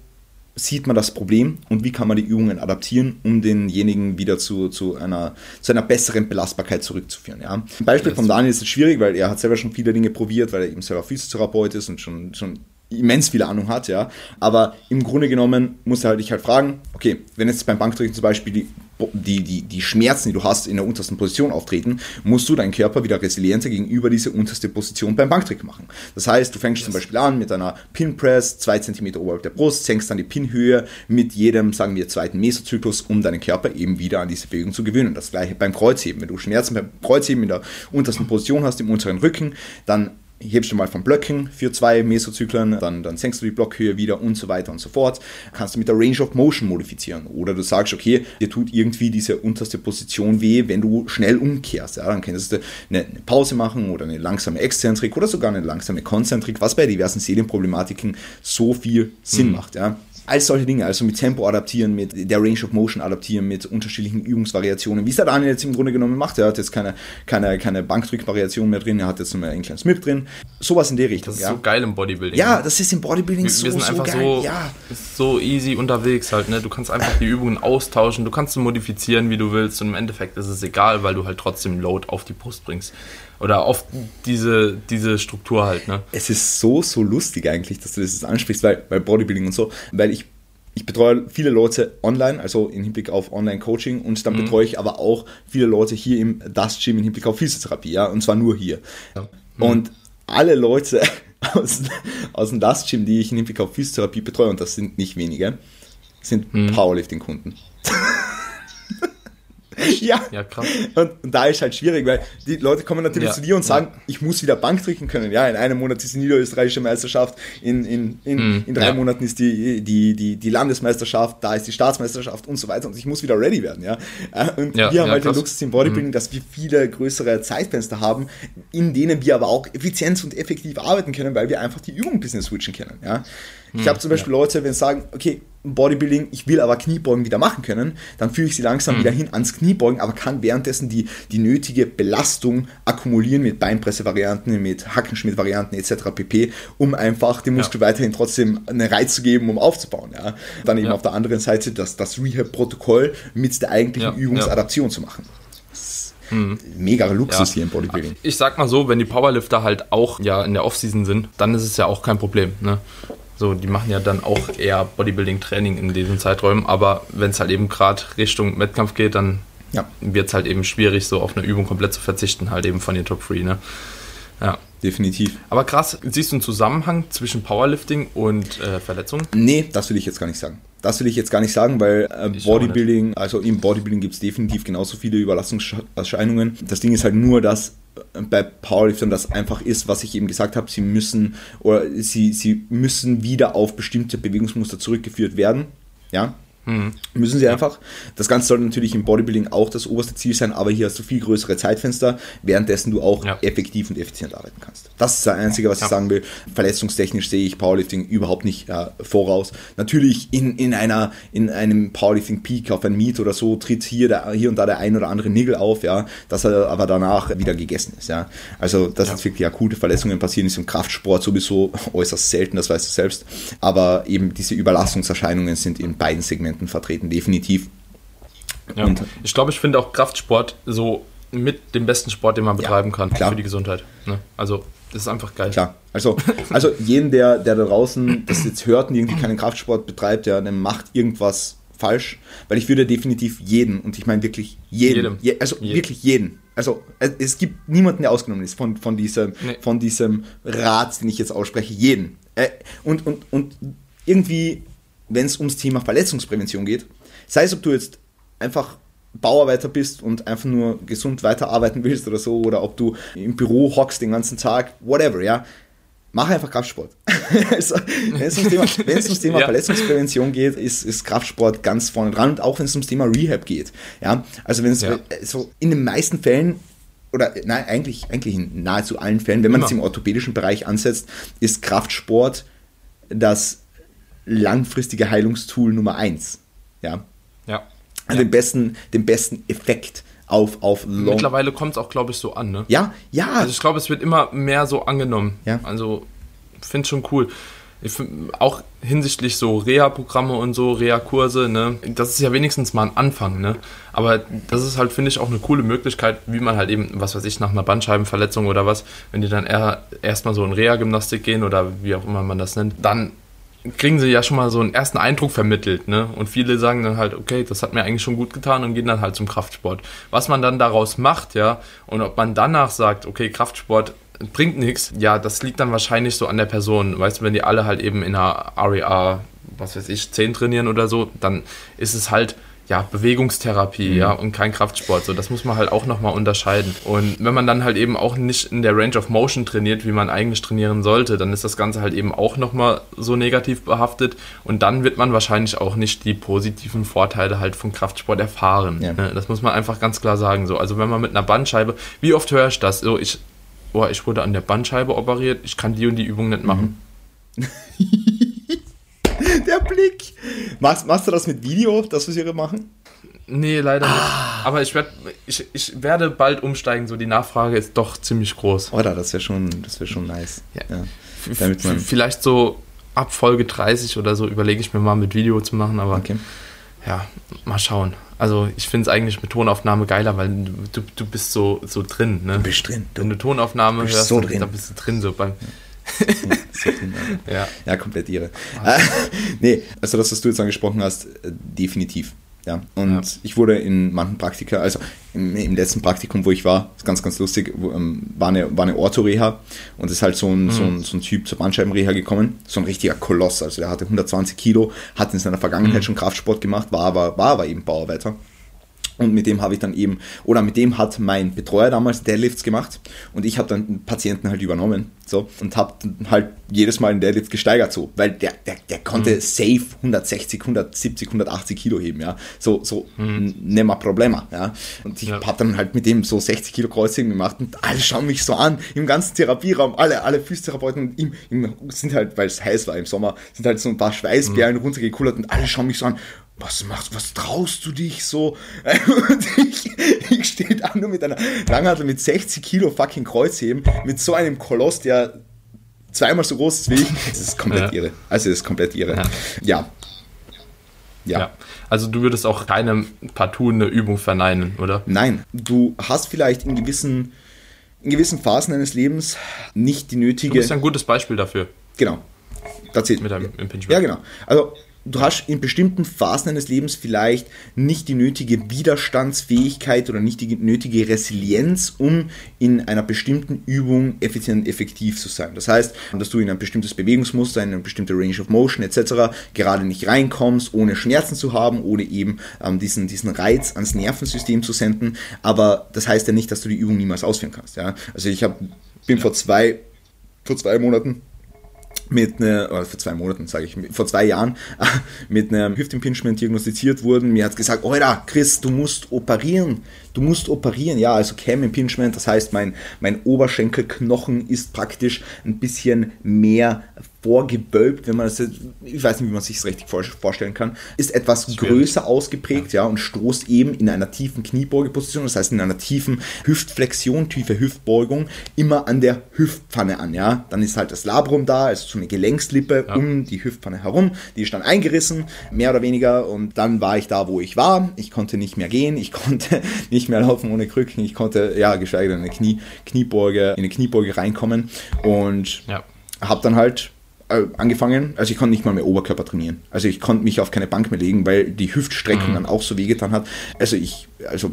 sieht man das Problem und wie kann man die Übungen adaptieren, um denjenigen wieder zu, zu, einer, zu einer besseren Belastbarkeit zurückzuführen. Ja. Ein Beispiel von Daniel ist jetzt schwierig, weil er hat selber schon viele Dinge probiert, weil er eben selber Physiotherapeut ist und schon, schon immens viel Ahnung hat, ja. Aber im Grunde genommen muss er halt dich halt fragen, okay, wenn jetzt beim Bankdrücken zum Beispiel die die, die, die Schmerzen, die du hast, in der untersten Position auftreten, musst du deinen Körper wieder resilienter gegenüber dieser unterste Position beim Bankdrücken machen. Das heißt, du fängst yes. zum Beispiel an mit einer Pin Press, 2 cm oberhalb der Brust, senkst dann die Pinhöhe mit jedem, sagen wir, zweiten Mesozyklus, um deinen Körper eben wieder an diese Bewegung zu gewöhnen. Das gleiche beim Kreuzheben. Wenn du Schmerzen beim Kreuzheben in der untersten Position hast, im unteren Rücken, dann hebst du mal vom Blöcken für zwei Mesozyklen, dann, dann senkst du die Blockhöhe wieder und so weiter und so fort. Kannst du mit der Range of Motion modifizieren. Oder du sagst, okay, dir tut irgendwie diese unterste Position weh, wenn du schnell umkehrst. Ja, dann kannst du eine, eine Pause machen oder eine langsame Exzentrik oder sogar eine langsame Konzentrik, was bei diversen Seelenproblematiken so viel Sinn mhm. macht. Ja all solche Dinge, also mit Tempo adaptieren, mit der Range of Motion adaptieren, mit unterschiedlichen Übungsvariationen, wie es der Daniel jetzt im Grunde genommen macht. Er hat jetzt keine, keine, keine Bankdrückvariation mehr drin, er hat jetzt nur einen kleinen Smith drin. Sowas in der Richtung. Das ist ja. so geil im Bodybuilding. Ja, das ist im Bodybuilding wir, so, wir sind so einfach geil. So, ja. so easy unterwegs halt, ne? Du kannst einfach die Übungen austauschen, du kannst sie modifizieren, wie du willst und im Endeffekt ist es egal, weil du halt trotzdem Load auf die Brust bringst. Oder auf diese, diese Struktur halt, ne? Es ist so, so lustig eigentlich, dass du das ansprichst, weil, weil Bodybuilding und so, weil ich ich betreue viele Leute online, also im Hinblick auf Online-Coaching und dann mhm. betreue ich aber auch viele Leute hier im Das Gym im Hinblick auf Physiotherapie, ja, und zwar nur hier. Ja. Mhm. Und alle Leute *laughs* aus, aus dem Das Gym, die ich im Hinblick auf Physiotherapie betreue, und das sind nicht wenige, sind mhm. Powerlifting-Kunden. *laughs* Ja. ja, krass. Und, und, da ist halt schwierig, weil die Leute kommen natürlich ja. zu dir und sagen, ja. ich muss wieder Bank drücken können. Ja, in einem Monat ist die niederösterreichische Meisterschaft, in, in, in, mhm. in drei ja. Monaten ist die, die, die, die Landesmeisterschaft, da ist die Staatsmeisterschaft und so weiter und ich muss wieder ready werden. Ja. Und wir haben halt krass. den Luxus im Bodybuilding, mhm. dass wir viele größere Zeitfenster haben, in denen wir aber auch effizient und effektiv arbeiten können, weil wir einfach die Übung ein bisschen switchen können. Ja. Ich mhm. habe zum Beispiel Leute, wenn sie sagen, okay, Bodybuilding, ich will aber Kniebeugen wieder machen können, dann führe ich sie langsam mhm. wieder hin ans Kniebeugen, aber kann währenddessen die, die nötige Belastung akkumulieren mit Beinpresse-Varianten, mit Hackenschmidt-Varianten etc. pp, um einfach dem Muskel ja. weiterhin trotzdem einen Reiz zu geben, um aufzubauen. Ja. Dann eben ja. auf der anderen Seite das, das Rehab-Protokoll mit der eigentlichen Übungsadaption zu machen. Mhm. Mega Luxus ja. hier im Bodybuilding. Ich sag mal so, wenn die Powerlifter halt auch ja in der Offseason sind, dann ist es ja auch kein Problem. Ne? So, die machen ja dann auch eher Bodybuilding-Training in diesen Zeiträumen, aber wenn es halt eben gerade Richtung Wettkampf geht, dann ja. wird es halt eben schwierig, so auf eine Übung komplett zu verzichten, halt eben von den Top 3, ne? Ja. Definitiv. Aber krass, siehst du einen Zusammenhang zwischen Powerlifting und äh, Verletzungen? Nee, das will ich jetzt gar nicht sagen. Das will ich jetzt gar nicht sagen, weil äh, Bodybuilding, also im Bodybuilding gibt es definitiv genauso viele Überlastungserscheinungen. Das Ding ist halt nur, dass bei Powerliftern das einfach ist, was ich eben gesagt habe, sie müssen oder sie, sie müssen wieder auf bestimmte Bewegungsmuster zurückgeführt werden. Ja, Mhm. Müssen sie ja. einfach. Das Ganze soll natürlich im Bodybuilding auch das oberste Ziel sein, aber hier hast du viel größere Zeitfenster, währenddessen du auch ja. effektiv und effizient arbeiten kannst. Das ist das Einzige, was ja. ich sagen will. Verletzungstechnisch sehe ich Powerlifting überhaupt nicht äh, voraus. Natürlich in, in, einer, in einem Powerlifting-Peak auf ein Meet oder so tritt hier, der, hier und da der ein oder andere Nigel auf, ja, dass er aber danach wieder gegessen ist. Ja. Also, dass jetzt wirklich akute Verletzungen passieren, ist im Kraftsport sowieso äußerst selten, das weißt du selbst. Aber eben diese Überlastungserscheinungen sind in beiden Segmenten Segmenten vertreten, definitiv. Ja. Und ich glaube, ich finde auch Kraftsport so mit dem besten Sport, den man betreiben ja, kann klar. für die Gesundheit. Ne? Also das ist einfach geil. Klar. Also, also jeden, der, der da draußen das jetzt hört und irgendwie keinen Kraftsport betreibt, der, der macht irgendwas falsch, weil ich würde definitiv jeden, und ich meine wirklich jeden, je, also jeden. wirklich jeden, also es gibt niemanden, der ausgenommen ist von, von, diesem, nee. von diesem Rat, den ich jetzt ausspreche, jeden. Äh, und, und, und irgendwie wenn es ums Thema Verletzungsprävention geht. Sei es, ob du jetzt einfach Bauarbeiter bist und einfach nur gesund weiterarbeiten willst oder so, oder ob du im Büro hockst den ganzen Tag, whatever, ja. Mach einfach Kraftsport. *laughs* also, wenn es ums Thema, ums Thema ja. Verletzungsprävention geht, ist, ist Kraftsport ganz vorne dran und auch wenn es ums Thema Rehab geht. Ja, also wenn es ja. so in den meisten Fällen oder nein, eigentlich, eigentlich in nahezu allen Fällen, wenn man es im orthopädischen Bereich ansetzt, ist Kraftsport das langfristige Heilungstool Nummer eins. Ja. Ja. Also ja. Den, besten, den besten Effekt auf, auf Long. Mittlerweile kommt es auch, glaube ich, so an, ne? Ja, ja. Also ich glaube, es wird immer mehr so angenommen. Ja. Also, finde schon cool. Find, auch hinsichtlich so Reha-Programme und so, Reha-Kurse, ne, das ist ja wenigstens mal ein Anfang, ne? Aber das ist halt, finde ich, auch eine coole Möglichkeit, wie man halt eben, was weiß ich, nach einer Bandscheibenverletzung oder was, wenn die dann erstmal so in Reha-Gymnastik gehen oder wie auch immer man das nennt, dann kriegen sie ja schon mal so einen ersten Eindruck vermittelt, ne? Und viele sagen dann halt, okay, das hat mir eigentlich schon gut getan und gehen dann halt zum Kraftsport. Was man dann daraus macht, ja, und ob man danach sagt, okay, Kraftsport bringt nichts, ja, das liegt dann wahrscheinlich so an der Person. Weißt du, wenn die alle halt eben in einer REA, was weiß ich, 10 trainieren oder so, dann ist es halt ja, Bewegungstherapie, mhm. ja, und kein Kraftsport. So, das muss man halt auch nochmal unterscheiden. Und wenn man dann halt eben auch nicht in der Range of Motion trainiert, wie man eigentlich trainieren sollte, dann ist das Ganze halt eben auch nochmal so negativ behaftet. Und dann wird man wahrscheinlich auch nicht die positiven Vorteile halt von Kraftsport erfahren. Ja. Ne, das muss man einfach ganz klar sagen. So, also wenn man mit einer Bandscheibe, wie oft höre ich das? So, ich, oh, ich wurde an der Bandscheibe operiert, ich kann die und die Übung nicht machen. Mhm. *laughs* Machst, machst du das mit Video, das was wir machen? Nee, leider ah. nicht. Aber ich, werd, ich, ich werde bald umsteigen, so die Nachfrage ist doch ziemlich groß. Oder, das wäre schon, wär schon nice. Ja. ja. Damit man Vielleicht so ab Folge 30 oder so überlege ich mir mal mit Video zu machen, aber okay. ja, mal schauen. Also ich finde es eigentlich mit Tonaufnahme geiler, weil du, du bist so, so drin. Ne? Du bist drin. Du Wenn du Tonaufnahme hörst, so drin. dann bist du drin. So beim, ja. Ja. ja, komplett irre. Äh, nee, also das, was du jetzt angesprochen hast, äh, definitiv. Ja, und ja. ich wurde in manchen Praktika, also im, im, letzten Praktikum, wo ich war, ist ganz, ganz lustig, ähm, war eine, war eine Ortho-Reha und ist halt so ein, mhm. so, ein, so ein Typ zur Bandscheibenreha gekommen, so ein richtiger Koloss, also der hatte 120 Kilo, hat in seiner Vergangenheit mhm. schon Kraftsport gemacht, war aber, war aber eben Bauarbeiter und mit dem habe ich dann eben, oder mit dem hat mein Betreuer damals Deadlifts gemacht und ich habe dann einen Patienten halt übernommen so und habe halt jedes Mal den Deadlift gesteigert so, weil der, der, der konnte mhm. safe 160, 170, 180 Kilo heben, ja, so, so mhm. nimmer Problema, ja, und ich ja. habe dann halt mit dem so 60 Kilo Kreuzheben gemacht und alle schauen mich so an, im ganzen Therapieraum, alle, alle Physiotherapeuten im, im, sind halt, weil es heiß war im Sommer, sind halt so ein paar Schweißperlen mhm. runtergekullert und alle schauen mich so an, was machst, was traust du dich so? *laughs* Und ich, ich stehe da nur mit einer Langhantel mit 60 Kilo fucking Kreuzheben, mit so einem Koloss, der zweimal so groß ist wie ich. Das ist komplett ja. irre. Also das ist komplett irre. Ja. ja. Ja. ja. Also du würdest auch keine partout eine Übung verneinen, oder? Nein. Du hast vielleicht in gewissen, in gewissen Phasen deines Lebens nicht die nötige. Du bist ein gutes Beispiel dafür. Genau. Das Mit deinem Impingement. Ja, genau. Also du hast in bestimmten Phasen deines Lebens vielleicht nicht die nötige Widerstandsfähigkeit oder nicht die nötige Resilienz, um in einer bestimmten Übung effizient effektiv zu sein. Das heißt, dass du in ein bestimmtes Bewegungsmuster, in eine bestimmte Range of Motion etc. gerade nicht reinkommst, ohne Schmerzen zu haben, ohne eben ähm, diesen, diesen Reiz ans Nervensystem zu senden. Aber das heißt ja nicht, dass du die Übung niemals ausführen kannst. Ja? Also ich hab, bin vor zwei, vor zwei Monaten mit einer, oder vor zwei Monaten sage ich, vor zwei Jahren *laughs* mit einem Hüftimpingement diagnostiziert wurden. Mir hat gesagt, Alter, Chris, du musst operieren. Du musst operieren. Ja, also Cam Impingement, das heißt, mein, mein Oberschenkelknochen ist praktisch ein bisschen mehr vorgewölbt, wenn man das, ich weiß nicht, wie man sich das richtig vorstellen kann, ist etwas Schwierig. größer ausgeprägt, ja. ja, und stoßt eben in einer tiefen Kniebeugeposition, das heißt in einer tiefen Hüftflexion, tiefe Hüftbeugung, immer an der Hüftpfanne an, ja. Dann ist halt das Labrum da, also so eine Gelenkslippe ja. um die Hüftpfanne herum, die ist dann eingerissen, mehr oder weniger, und dann war ich da, wo ich war. Ich konnte nicht mehr gehen, ich konnte *laughs* nicht mehr laufen ohne Krücken, ich konnte, ja, geschweige denn eine Knie, Kniebeuge, in eine Kniebeuge reinkommen und ja. habe dann halt äh, angefangen, also ich konnte nicht mal mehr Oberkörper trainieren. Also ich konnte mich auf keine Bank mehr legen, weil die Hüftstreckung mhm. dann auch so wehgetan hat. Also ich, also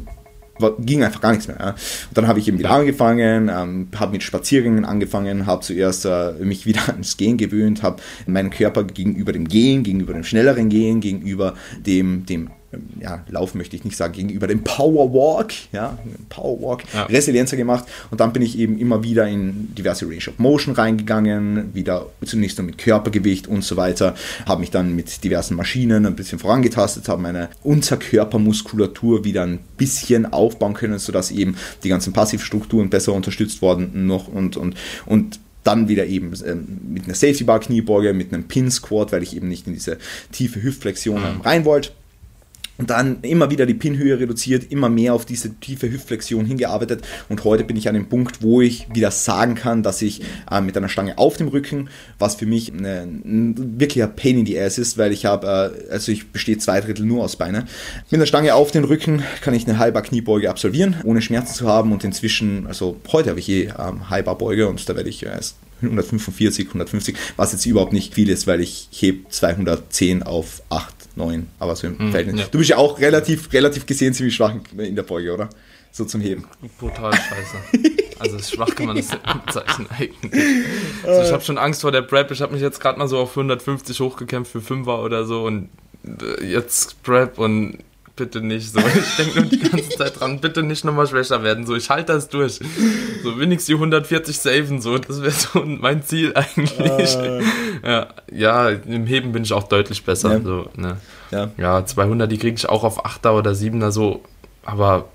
ging einfach gar nichts mehr. Ja. Und dann habe ich eben wieder angefangen, ähm, habe mit Spaziergängen angefangen, habe zuerst äh, mich wieder *laughs* ans Gehen gewöhnt, habe meinen Körper gegenüber dem Gehen, gegenüber dem schnelleren Gehen, gegenüber dem, dem ja, Lauf möchte ich nicht sagen, gegenüber dem Powerwalk, ja, Powerwalk, ja. resilienzer gemacht und dann bin ich eben immer wieder in diverse Range of Motion reingegangen, wieder zunächst nur mit Körpergewicht und so weiter, habe mich dann mit diversen Maschinen ein bisschen vorangetastet, habe meine Unterkörpermuskulatur wieder ein bisschen aufbauen können, sodass eben die ganzen Passivstrukturen besser unterstützt worden noch und, und, und dann wieder eben ähm, mit einer Safety Bar Kniebeuge, mit einem Pin Squat, weil ich eben nicht in diese tiefe Hüftflexion mhm. rein wollte und dann immer wieder die Pinhöhe reduziert, immer mehr auf diese tiefe Hüftflexion hingearbeitet. Und heute bin ich an dem Punkt, wo ich wieder sagen kann, dass ich äh, mit einer Stange auf dem Rücken, was für mich eine, ein wirklicher Pain in the Ass ist, weil ich habe, äh, also ich bestehe zwei Drittel nur aus Beine. Mit einer Stange auf den Rücken kann ich eine halber Kniebeuge absolvieren, ohne Schmerzen zu haben. Und inzwischen, also heute habe ich eh ähm, halber Beuge und da werde ich äh, 145, 150, was jetzt überhaupt nicht viel ist, weil ich heb 210 auf 8 9, aber so im hm, Verhältnis. Ja. Du bist ja auch relativ, relativ gesehen ziemlich schwach in der Beuge, oder? So zum Heben. Brutal scheiße. Also schwach kann man das bezeichnen eigentlich. *laughs* Also ich habe schon Angst vor der Prep. Ich habe mich jetzt gerade mal so auf 150 hochgekämpft für Fünfer oder so und äh, jetzt Prep und bitte nicht so. Ich denke nur die ganze Zeit dran, bitte nicht nochmal schwächer werden. So, ich halte das durch. So wenigstens die 140 saven, so, das wäre so mein Ziel eigentlich. Uh. Ja, ja, im Heben bin ich auch deutlich besser. Ja, so, ne? ja. ja 200, die kriege ich auch auf 8er oder 7er so, aber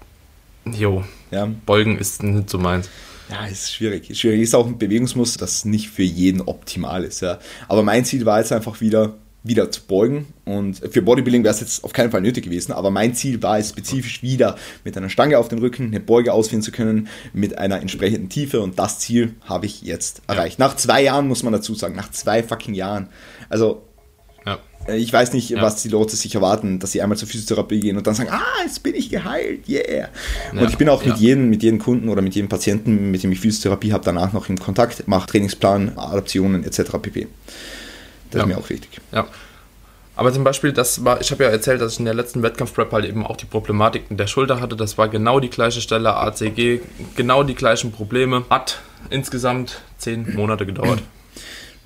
jo, ja. Beugen ist nicht so meins. Ja, ist schwierig. Ist schwierig. Ist auch ein Bewegungsmuster, das nicht für jeden optimal ist. Ja. Aber mein Ziel war jetzt einfach wieder, wieder zu beugen. Und für Bodybuilding wäre es jetzt auf keinen Fall nötig gewesen, aber mein Ziel war es spezifisch wieder mit einer Stange auf den Rücken eine Beuge ausführen zu können mit einer entsprechenden Tiefe und das Ziel habe ich jetzt erreicht. Ja. Nach zwei Jahren muss man dazu sagen, nach zwei fucking Jahren. Also ja. Äh, ich weiß nicht, ja. was die Leute sich erwarten, dass sie einmal zur Physiotherapie gehen und dann sagen, ah, jetzt bin ich geheilt, yeah. Und ich bin auch mit jedem, mit jedem Kunden oder mit jedem Patienten, mit dem ich Physiotherapie habe, danach noch im Kontakt, mache Trainingsplan, Adaptionen etc. pp. Das ja. ist mir auch wichtig. Ja. Aber zum Beispiel, das war, ich habe ja erzählt, dass ich in der letzten Wettkampfprep halt eben auch die Problematik in der Schulter hatte. Das war genau die gleiche Stelle, ACG, genau die gleichen Probleme. Hat insgesamt zehn Monate gedauert.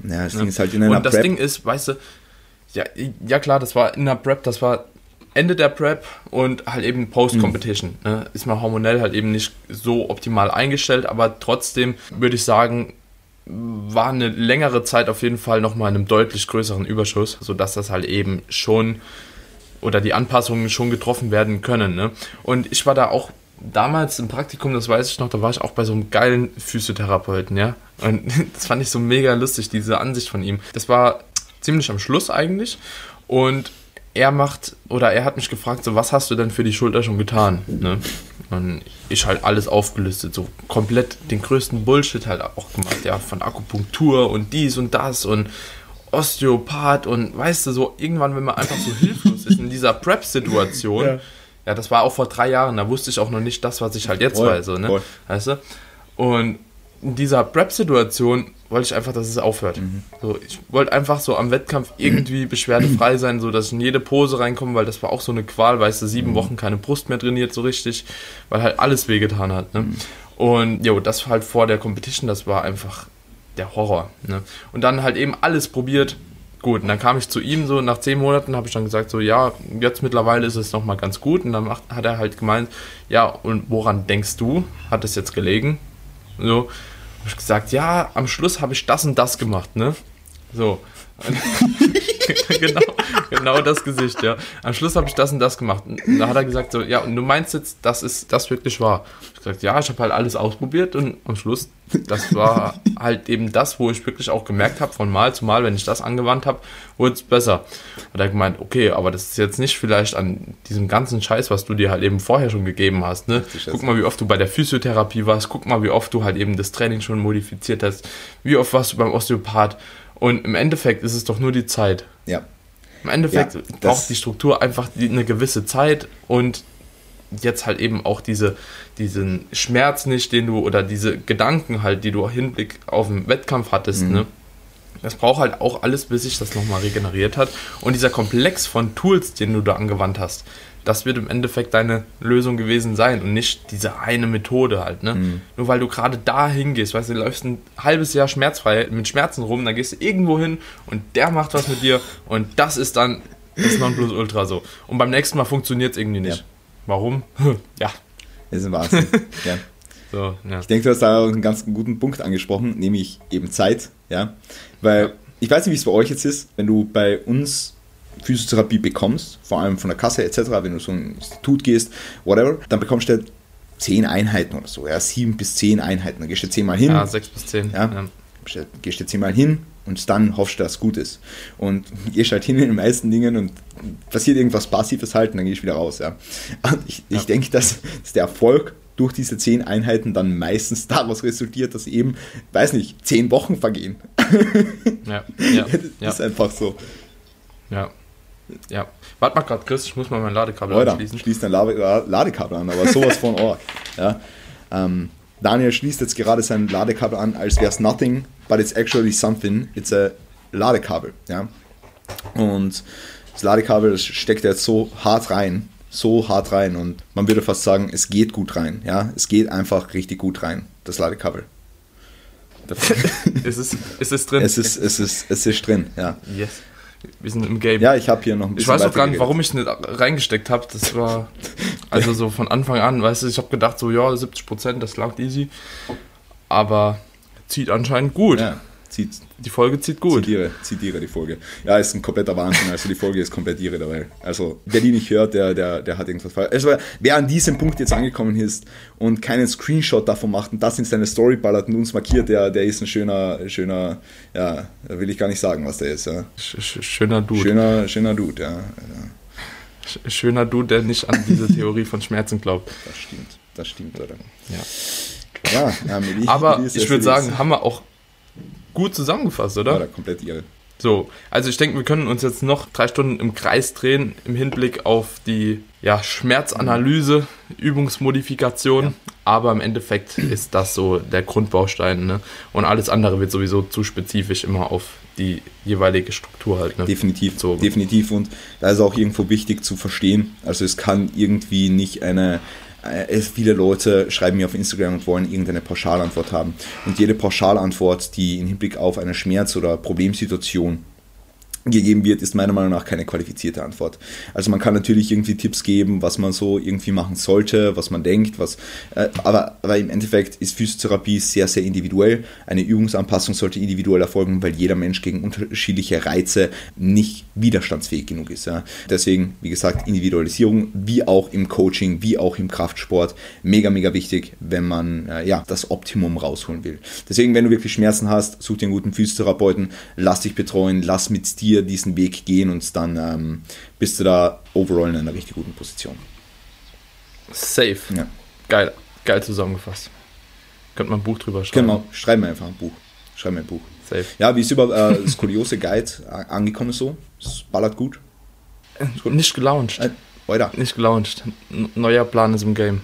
Ja, das ja. Ding ist halt in einer Und das Prep. Ding ist, weißt du, ja, ja klar, das war in der Prep, das war Ende der Prep und halt eben Post-Competition. Mhm. Ne? Ist man hormonell halt eben nicht so optimal eingestellt, aber trotzdem würde ich sagen, war eine längere Zeit auf jeden Fall nochmal in einem deutlich größeren Überschuss, sodass das halt eben schon oder die Anpassungen schon getroffen werden können. Ne? Und ich war da auch damals im Praktikum, das weiß ich noch, da war ich auch bei so einem geilen Physiotherapeuten, ja. Und *laughs* das fand ich so mega lustig, diese Ansicht von ihm. Das war ziemlich am Schluss eigentlich. Und er macht, oder er hat mich gefragt, so, was hast du denn für die Schulter schon getan? Ne? Und ich halt alles aufgelistet, so komplett den größten Bullshit halt auch gemacht, ja, von Akupunktur und dies und das und Osteopath und weißt du, so irgendwann, wenn man einfach so hilflos ist in dieser Prep-Situation, ja. ja. das war auch vor drei Jahren, da wusste ich auch noch nicht das, was ich halt jetzt voll, weiß, so, ne? Voll. Weißt du? Und in dieser Prep-Situation wollte ich einfach, dass es aufhört. Mhm. So, ich wollte einfach so am Wettkampf irgendwie *clears throat* beschwerdefrei sein, so dass ich in jede Pose reinkomme, weil das war auch so eine Qual, weißt du, sieben mhm. Wochen keine Brust mehr trainiert so richtig, weil halt alles wehgetan hat. Ne? Mhm. Und jo, das halt vor der Competition, das war einfach der Horror. Ne? Und dann halt eben alles probiert. Gut, und dann kam ich zu ihm so, nach zehn Monaten habe ich dann gesagt, so ja, jetzt mittlerweile ist es nochmal ganz gut. Und dann macht, hat er halt gemeint, ja, und woran denkst du? Hat es jetzt gelegen? So, habe ich gesagt, ja, am Schluss habe ich das und das gemacht, ne? So. *laughs* genau, genau das Gesicht, ja. Am Schluss habe ich das und das gemacht. Und da hat er gesagt, so, ja, und du meinst jetzt, das ist das wirklich wahr? Ich habe gesagt, ja, ich habe halt alles ausprobiert und am Schluss, das war halt eben das, wo ich wirklich auch gemerkt habe, von Mal zu Mal, wenn ich das angewandt habe, wurde es besser. Hat er gemeint, okay, aber das ist jetzt nicht vielleicht an diesem ganzen Scheiß, was du dir halt eben vorher schon gegeben hast. Ne? Guck mal, wie oft du bei der Physiotherapie warst, guck mal, wie oft du halt eben das Training schon modifiziert hast, wie oft warst du beim Osteopath. Und im Endeffekt ist es doch nur die Zeit. Ja. Im Endeffekt ja, braucht die Struktur einfach eine gewisse Zeit und jetzt halt eben auch diese, diesen Schmerz nicht, den du oder diese Gedanken halt, die du Hinblick auf den Wettkampf hattest, mhm. ne? Das braucht halt auch alles, bis sich das nochmal regeneriert hat. Und dieser Komplex von Tools, den du da angewandt hast, das wird im Endeffekt deine Lösung gewesen sein und nicht diese eine Methode halt. Ne? Mhm. Nur weil du gerade da hingehst, weißt du, du läufst ein halbes Jahr schmerzfrei mit Schmerzen rum, dann gehst du irgendwo hin und der macht was mit dir und das ist dann das Nonplusultra so. Und beim nächsten Mal funktioniert es irgendwie nicht. Ja. Warum? *laughs* ja. Das ist ein Wahnsinn. *laughs* ja. So, ja. Ich denke, du hast da einen ganz guten Punkt angesprochen, nämlich eben Zeit. Ja? Weil ich weiß nicht, wie es bei euch jetzt ist, wenn du bei uns Physiotherapie bekommst, vor allem von der Kasse etc., wenn du so ein Institut gehst, whatever, dann bekommst du zehn Einheiten oder so, ja, sieben bis zehn Einheiten. Dann gehst du zehnmal hin. Ja, sechs bis zehn. Ja, ja. Gehst du zehnmal hin und dann hoffst du, dass es gut ist. Und *laughs* gehst halt hin in den meisten Dingen und passiert irgendwas Passives halt und dann gehst du wieder raus. Ja. Und ich, ja. ich denke, dass, dass der Erfolg durch diese zehn Einheiten dann meistens daraus resultiert, dass eben, weiß nicht, zehn Wochen vergehen. *laughs* Ja, ja, das ist einfach so. Ja, ja. Warte mal gerade, Chris, ich muss mal mein Ladekabel Oder, anschließen. Schließ dein Ladekabel an, aber sowas von Ort. Ja. Ähm, Daniel schließt jetzt gerade sein Ladekabel an, als wäre es nothing, but it's actually something. It's a Ladekabel. Ja. Und das Ladekabel das steckt jetzt so hart rein, so hart rein und man würde fast sagen, es geht gut rein. Ja, es geht einfach richtig gut rein, das Ladekabel. ist, es, ist es drin? Es ist, es ist, es ist drin, ja. Yes. Wir sind im Game. Ja, ich habe hier noch ein bisschen. Ich weiß auch gar nicht, warum ich es nicht reingesteckt habe. Das war also so von Anfang an, weißt du, ich habe gedacht, so ja, 70 Prozent, das langt easy. Aber zieht anscheinend gut. Ja. Zieht, die Folge zieht gut. Zitiere, zitiere die Folge. Ja, ist ein kompletter Wahnsinn. Also die Folge ist komplett irre dabei. Also wer die nicht hört, der, der, der hat irgendwas falsch. Also wer an diesem Punkt jetzt angekommen ist und keinen Screenshot davon macht und das in seine Story ballert und uns markiert, der, der ist ein schöner, schöner, ja, da will ich gar nicht sagen, was der ist. Ja. Schöner Dude. Schöner, schöner Dude, ja. ja. Schöner Dude, der nicht an diese *laughs* Theorie von Schmerzen glaubt. Das stimmt, das stimmt, oder? Ja. Ja, ja Aber ich würde sagen, haben wir auch gut zusammengefasst, oder? Ja, komplett irre. So, also ich denke, wir können uns jetzt noch drei Stunden im Kreis drehen im Hinblick auf die ja, Schmerzanalyse, Übungsmodifikation, ja. aber im Endeffekt *clears throat* ist das so der Grundbaustein ne? und alles andere wird sowieso zu spezifisch immer auf die jeweilige Struktur halt. Ne? Definitiv, so. definitiv und da ist auch irgendwo wichtig zu verstehen, also es kann irgendwie nicht eine äh, viele Leute schreiben mir auf Instagram und wollen irgendeine Pauschalantwort haben. Und jede Pauschalantwort, die im Hinblick auf eine Schmerz- oder Problemsituation gegeben wird, ist meiner Meinung nach keine qualifizierte Antwort. Also man kann natürlich irgendwie Tipps geben, was man so irgendwie machen sollte, was man denkt, was, äh, aber, aber im Endeffekt ist Physiotherapie sehr, sehr individuell. Eine Übungsanpassung sollte individuell erfolgen, weil jeder Mensch gegen unterschiedliche Reize nicht widerstandsfähig genug ist. Ja. Deswegen, wie gesagt, Individualisierung, wie auch im Coaching, wie auch im Kraftsport, mega, mega wichtig, wenn man äh, ja, das Optimum rausholen will. Deswegen, wenn du wirklich Schmerzen hast, such dir einen guten Physiotherapeuten, lass dich betreuen, lass mit dir diesen Weg gehen und dann ähm, bist du da overall in einer richtig guten Position. Safe. Ja. Geil, geil zusammengefasst. Könnte man ein Buch drüber schreiben. Genau, schreiben wir einfach ein Buch. Schreiben wir ein Buch. Safe. Ja, wie ist über äh, Skoliose Guide angekommen so? Es ballert gut. Nicht gelauncht. Äh, oder? Nicht gelauncht. Neuer Plan ist im Game.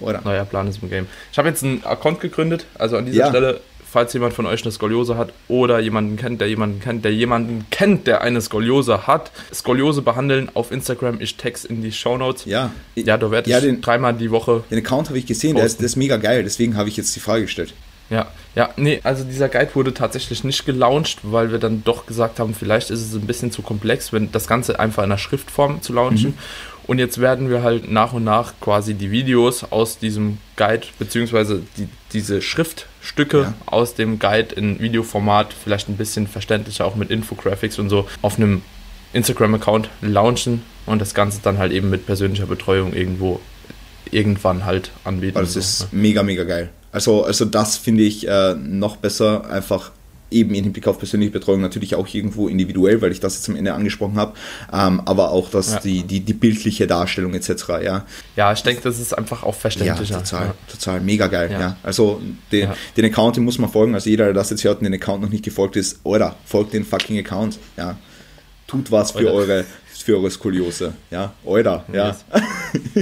Oder? Neuer Plan ist im Game. Ich habe jetzt einen Account gegründet, also an dieser ja. Stelle falls jemand von euch eine Skoliose hat oder jemanden kennt, der jemanden kennt, der jemanden kennt, der eine Skoliose hat, Skoliose behandeln auf Instagram. Ich text in die Show Notes. Ja. Ja, da werde ich ja, den, dreimal die Woche. Den Account habe ich gesehen, der ist, der ist mega geil, deswegen habe ich jetzt die Frage gestellt. Ja, ja, nee, also dieser Guide wurde tatsächlich nicht gelauncht, weil wir dann doch gesagt haben, vielleicht ist es ein bisschen zu komplex, wenn das Ganze einfach in einer Schriftform zu launchen. Mhm. Und jetzt werden wir halt nach und nach quasi die Videos aus diesem Guide, beziehungsweise die, diese Schrift Stücke Ja. aus dem Guide in Videoformat, vielleicht ein bisschen verständlicher, auch mit Infographics und so, auf einem Instagram-Account launchen und das Ganze dann halt eben mit persönlicher Betreuung irgendwo irgendwann halt anbieten. Weil das ist mega, mega geil. Also, also das finde ich äh, noch besser, einfach eben im Hinblick auf persönliche Betreuung natürlich auch irgendwo individuell, weil ich das jetzt am Ende angesprochen habe, ähm, aber auch das, Ja. die, die, die bildliche Darstellung etc. Ja, Ja, ich denke, das ist einfach auch ja verständlicher. total, Ja. total, mega geil. Ja. Ja. Also den, Ja. den Account, den muss man folgen. Also jeder, der das jetzt hört und den Account noch nicht gefolgt ist, oder folgt den fucking Account. Ja, tut was für eure für eure Skoliose. Ja, oder. Ja. *laughs*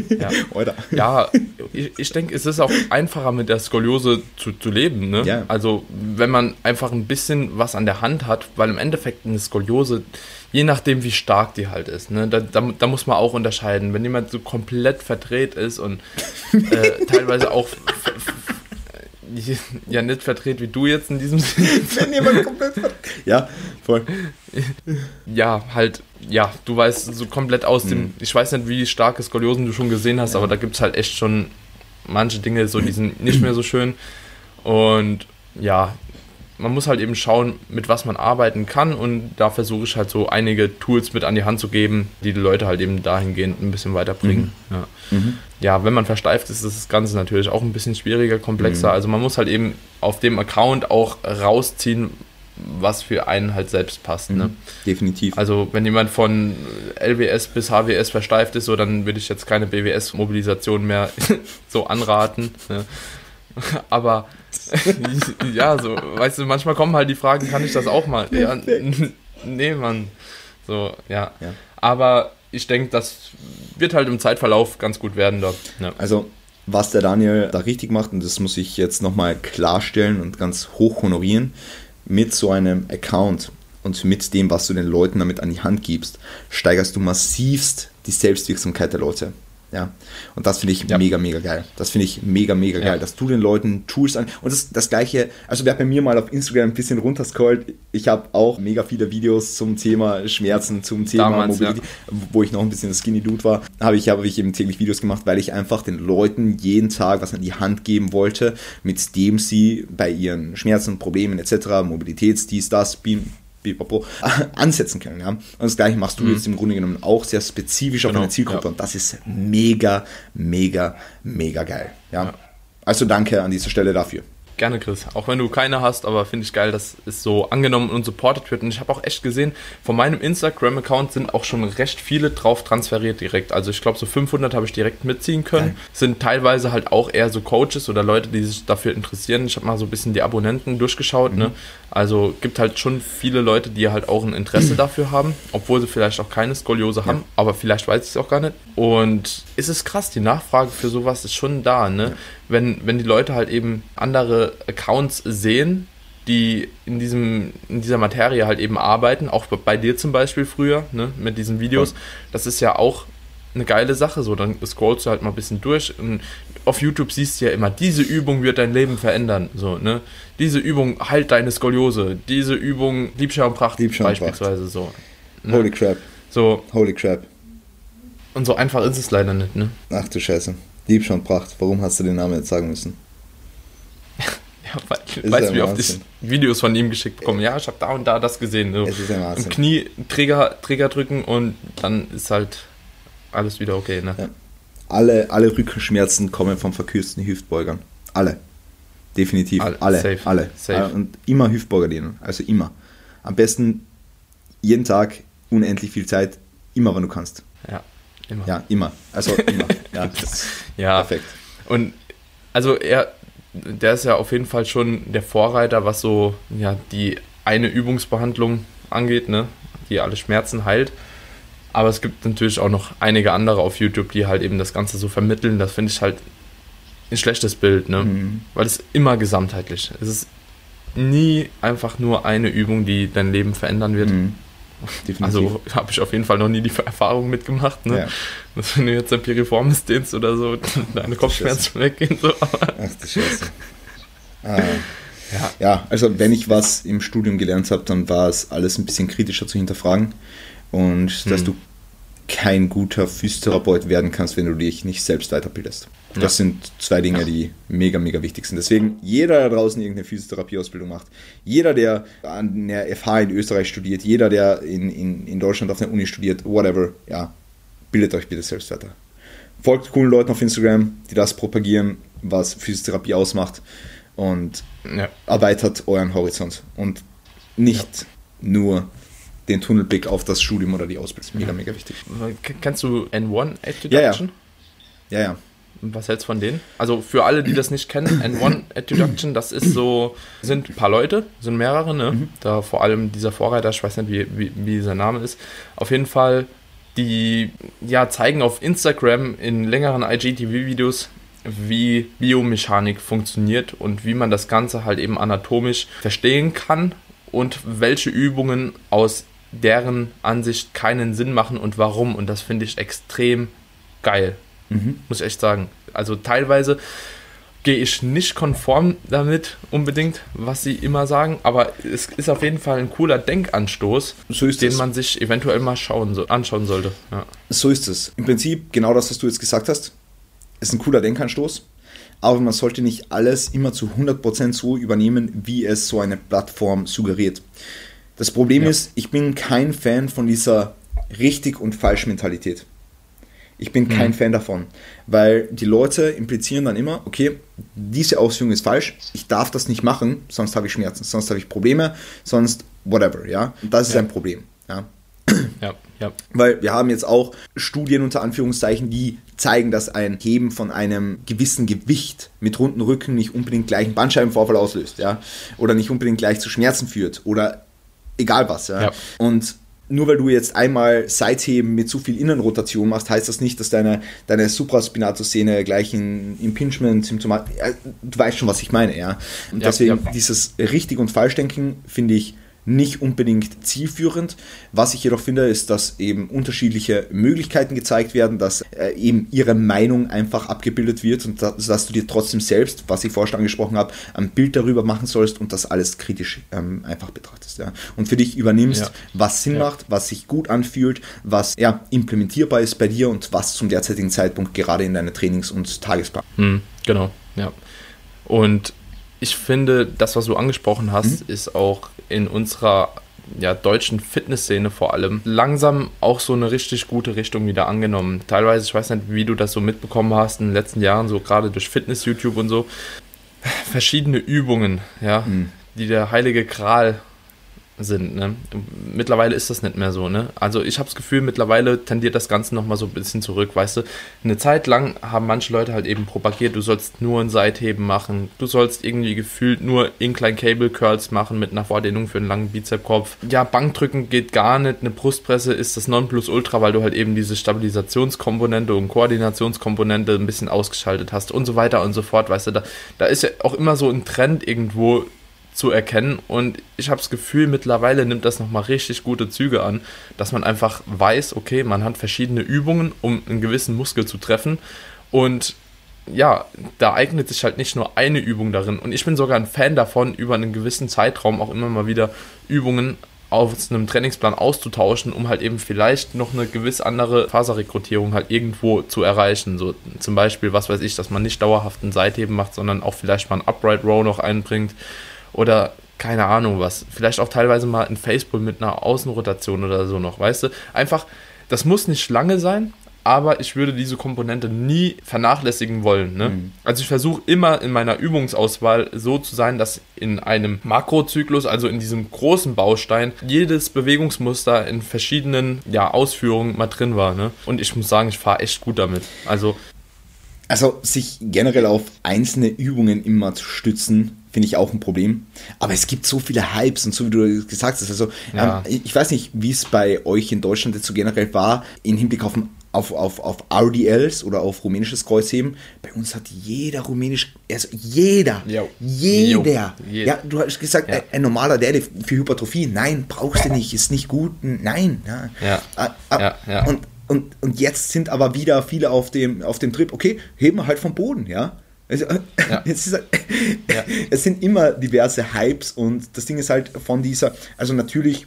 Ja. oder. Ja, ich, ich denke, es ist auch einfacher mit der Skoliose zu, zu leben. Ne? Ja. Also wenn man einfach ein bisschen was an der Hand hat, weil im Endeffekt eine Skoliose, je nachdem wie stark die halt ist, ne? da, da, da muss man auch unterscheiden. Wenn jemand so komplett verdreht ist und äh, *laughs* teilweise auch ja nicht verdreht wie du jetzt in diesem *laughs* Sinne, Wenn jemand komplett Ja, voll. ja, halt, ja, du weißt so komplett aus dem, ich weiß nicht, wie starke Skoliosen du schon gesehen hast, aber da gibt es halt echt schon manche Dinge, so die sind nicht mehr so schön. Und ja, man muss halt eben schauen, mit was man arbeiten kann und da versuche ich halt so einige Tools mit an die Hand zu geben, die die Leute halt eben dahingehend ein bisschen weiterbringen. Ja. Mhm. ja, wenn man versteift ist, ist das Ganze natürlich auch ein bisschen schwieriger, komplexer. Mhm. Also man muss halt eben auf dem Account auch rausziehen, was für einen halt selbst passt. Ne? Definitiv. Also wenn jemand von LWS bis HWS versteift ist, so dann würde ich jetzt keine BWS-Mobilisation mehr *laughs* so anraten. Ne? *laughs* Aber ja, so, weißt du, manchmal kommen halt die Fragen, kann ich das auch mal? Ja, nee, Mann. So, ja. Ja. Aber ich denke, das wird halt im Zeitverlauf ganz gut werden da. Ja. Also, was der Daniel da richtig macht, und das muss ich jetzt nochmal klarstellen und ganz hoch honorieren, mit so einem Account und mit dem, was du den Leuten damit an die Hand gibst, steigerst du massivst die Selbstwirksamkeit der Leute. Ja, und das finde ich Ja. mega, mega geil. Das finde ich mega, mega Ja. geil, dass du den Leuten Tools an. Und das, das gleiche, also wer bei mir mal auf Instagram ein bisschen runterscrollt, ich habe auch mega viele Videos zum Thema Schmerzen, zum Thema Damals, ja. Mobilität, wo ich noch ein bisschen Skinny Dude war, habe ich, habe ich eben täglich Videos gemacht, weil ich einfach den Leuten jeden Tag was an die Hand geben wollte, mit dem sie bei ihren Schmerzen, Problemen etc., Mobilitäts, dies, das, bim, bipapo, *laughs* ansetzen können. Ja? Und das gleiche machst du jetzt im Grunde genommen auch sehr spezifisch auf Genau, eine Zielgruppe ja. und das ist mega, mega, mega geil. Ja? Ja. Also danke an dieser Stelle dafür. Gerne, Chris. Auch wenn du keine hast, aber finde ich geil, dass es so angenommen und supported wird. Und ich habe auch echt gesehen, von meinem Instagram-Account sind auch schon recht viele drauf transferiert direkt. Also ich glaube, so 500 habe ich direkt mitziehen können. Geil. Sind teilweise halt auch eher so Coaches oder Leute, die sich dafür interessieren. Ich habe mal so ein bisschen die Abonnenten durchgeschaut. Ne? Also gibt halt schon viele Leute, die halt auch ein Interesse *clears throat* dafür haben, obwohl sie vielleicht auch keine Skoliose haben, aber vielleicht weiß ich es auch gar nicht. Und es ist krass, die Nachfrage für sowas ist schon da. Ne? Wenn, wenn die Leute halt eben andere Accounts sehen, die in, diesem, in dieser Materie halt eben arbeiten, auch bei dir zum Beispiel früher, ne, mit diesen Videos, das ist ja auch eine geile Sache. So, dann scrollst du halt mal ein bisschen durch. Und auf YouTube siehst du ja immer, diese Übung wird dein Leben verändern. So, ne? Diese Übung halt deine Skoliose. Diese Übung Liebschau und Pracht Liebschau und Pracht. beispielsweise so. Ne? Holy crap, So, holy crap. und so einfach ist es leider nicht, ne? Ach du Scheiße. Lieb schon Pracht. Warum hast du den Namen jetzt sagen müssen? *laughs* Ja, weil, weißt du, wie oft ich. Videos von ihm geschickt bekomme? Ja, ich habe da und da das gesehen. So. Es ist Im Wahnsinn. Knie Träger, Träger drücken und dann ist halt alles wieder okay, ne? Ja. Alle, alle Rückenschmerzen kommen vom verkürzten Hüftbeugern. Alle. Definitiv. Alle. Alle. Safe. Alle. Safe. Äh, Und immer Hüftbeuger dehnen. Also immer. Am besten jeden Tag unendlich viel Zeit. Immer, wenn du kannst. Ja, immer. Ja, immer. Also immer. *laughs* Ja, Ja. perfekt. Und also er, der ist ja auf jeden Fall schon der Vorreiter, was so ja die eine Übungsbehandlung angeht, ne, die alle Schmerzen heilt. Aber es gibt natürlich auch noch einige andere auf YouTube, die halt eben das Ganze so vermitteln. Das finde ich halt ein schlechtes Bild, ne? Mhm. Weil es immer gesamtheitlich. Es ist nie einfach nur eine Übung, die dein Leben verändern wird. Mhm. *laughs* Also habe ich auf jeden Fall noch nie die Erfahrung mitgemacht, ne? Ja. Dass wenn du jetzt ein Piriformis dehnst oder so, *laughs* deine Kopfschmerzen weggehen. So. Ach du Scheiße. *laughs* Ah. ja. Ja, also wenn ich was im Studium gelernt habe, dann war es alles ein bisschen kritischer zu hinterfragen und dass Hm. du kein guter Physiotherapeut werden kannst, wenn du dich nicht selbst weiterbildest. Das Ja. sind zwei Dinge, die mega, mega wichtig sind. Deswegen, jeder, der draußen irgendeine Physiotherapieausbildung macht, jeder, der an der FH in Österreich studiert, jeder, der in, in, in Deutschland auf einer Uni studiert, whatever, ja, bildet euch bitte selbst weiter. Folgt coolen Leuten auf Instagram, die das propagieren, was Physiotherapie ausmacht und Ja. erweitert euren Horizont und nicht nur den Tunnelblick auf das Studium oder die Ausbildung. Mega, mega wichtig. K- Kennst du N1 Education? Ja, ja. Ja, ja. Was hältst du von denen? Also für alle, die das nicht kennen, *coughs* N1 Education, das ist so, sind ein paar Leute, sind mehrere, ne? Mhm. Da vor allem dieser Vorreiter, ich weiß nicht, wie, wie, wie sein Name ist. Auf jeden Fall, die ja zeigen auf Instagram in längeren IGTV-Videos, wie Biomechanik funktioniert und wie man das Ganze halt eben anatomisch verstehen kann und welche Übungen aus deren Ansicht keinen Sinn machen und warum. Und das finde ich extrem geil Mhm. muss ich echt sagen. Also teilweise gehe ich nicht konform damit unbedingt, was sie immer sagen, aber es ist auf jeden Fall ein cooler Denkanstoß, So ist den es. man sich eventuell mal schauen, so, anschauen sollte. Ja. So ist es. Im Prinzip genau das, was du jetzt gesagt hast, ist ein cooler Denkanstoß. Aber man sollte nicht alles immer zu 100% so übernehmen, wie es so eine Plattform suggeriert. Das Problem Ja. ist, ich bin kein Fan von dieser richtig und falsch Mentalität. Ich bin kein Mhm. Fan davon, weil die Leute implizieren dann immer, okay, diese Ausführung ist falsch, ich darf das nicht machen, sonst habe ich Schmerzen, sonst habe ich Probleme, sonst whatever, ja. Und das ist Ja. ein Problem, ja. Ja, ja, Weil wir haben jetzt auch Studien unter Anführungszeichen, die zeigen, dass ein Heben von einem gewissen Gewicht mit runden Rücken nicht unbedingt gleich einen Bandscheibenvorfall auslöst, ja. Oder nicht unbedingt gleich zu Schmerzen führt. Oder egal was, ja. Ja. Und nur weil du jetzt einmal Seitheben mit zu viel Innenrotation machst, heißt das nicht, dass deine, deine Supraspinatus-Szene gleich ein Impingement-Symptom hat. Ja, du weißt schon, was ich meine, ja. Und Ja, deswegen ja. dieses richtig und Falschdenken finde ich nicht unbedingt zielführend. Was ich jedoch finde, ist, dass eben unterschiedliche Möglichkeiten gezeigt werden, dass äh, eben ihre Meinung einfach abgebildet wird und dass, dass du dir trotzdem selbst, was ich vorher schon angesprochen habe, ein Bild darüber machen sollst und das alles kritisch ähm, einfach betrachtest. Ja. Und für dich übernimmst, Ja. was Sinn Ja. macht, was sich gut anfühlt, was ja, implementierbar ist bei dir und was zum derzeitigen Zeitpunkt gerade in deiner Trainings- und Tagesplan. hm, genau, ja. Und ich finde, das, was du angesprochen hast, ist auch in unserer ja, deutschen Fitnessszene vor allem langsam auch so eine richtig gute Richtung wieder angenommen. Teilweise, ich weiß nicht, wie du das so mitbekommen hast in den letzten Jahren, so gerade durch Fitness-YouTube und so, verschiedene Übungen, ja, die der heilige Gral sind. Ne? Mittlerweile ist das nicht mehr so. Ne? Also ich habe das Gefühl, mittlerweile tendiert das Ganze nochmal so ein bisschen zurück. Weißt du, eine Zeit lang haben manche Leute halt eben propagiert, du sollst nur ein Seitheben machen, du sollst irgendwie gefühlt nur Incline Cable Curls machen mit einer Vordehnung für einen langen Bizepskopf. Ja, Bankdrücken geht gar nicht, eine Brustpresse ist das Nonplusultra, weil du halt eben diese Stabilisationskomponente und Koordinationskomponente ein bisschen ausgeschaltet hast und so weiter und so fort. Weißt du, da, da ist ja auch immer so ein Trend irgendwo zu erkennen. Und ich habe das Gefühl, mittlerweile nimmt das nochmal richtig gute Züge an, dass man einfach weiß, okay, man hat verschiedene Übungen, um einen gewissen Muskel zu treffen. Und ja, da eignet sich halt nicht nur eine Übung darin. Und ich bin sogar ein Fan davon, über einen gewissen Zeitraum auch immer mal wieder Übungen aus einem Trainingsplan auszutauschen, um halt eben vielleicht noch eine gewiss andere Faserrekrutierung halt irgendwo zu erreichen. So zum Beispiel, was weiß ich, dass man nicht dauerhaft ein Seitheben macht, sondern auch vielleicht mal ein Upright Row noch einbringt oder keine Ahnung was. Vielleicht auch teilweise mal ein Facepull mit einer Außenrotation oder so noch, weißt du? Einfach, das muss nicht lange sein, aber ich würde diese Komponente nie vernachlässigen wollen. Ne? Also ich versuche immer in meiner Übungsauswahl so zu sein, dass in einem Makrozyklus, also in diesem großen Baustein, jedes Bewegungsmuster in verschiedenen ja, Ausführungen mal drin war. Ne? Und ich muss sagen, ich fahre echt gut damit. Also Also sich generell auf einzelne Übungen immer zu stützen, finde ich auch ein Problem. Aber es gibt so viele Hypes und so wie du gesagt hast. Also Ja. ähm, ich weiß nicht, wie es bei euch in Deutschland jetzt so generell war, im Hinblick auf, auf, auf, auf RDLs oder auf rumänisches Kreuzheben. Bei uns hat jeder rumänisch, also jeder, Jo. jeder. Jo. Ja, du hast gesagt, Ja. ein, ein normaler Deadlift für Hypertrophie, nein, brauchst du nicht, ist nicht gut, nein. Ja. Ja. Ah, ah, Ja, ja. Und, und, und jetzt sind aber wieder viele auf dem, auf dem Trip, okay, heben wir halt vom Boden, ja. Also, Ja. *laughs* es, ist Ja. *laughs* es sind immer diverse Hypes und das Ding ist halt von dieser, also natürlich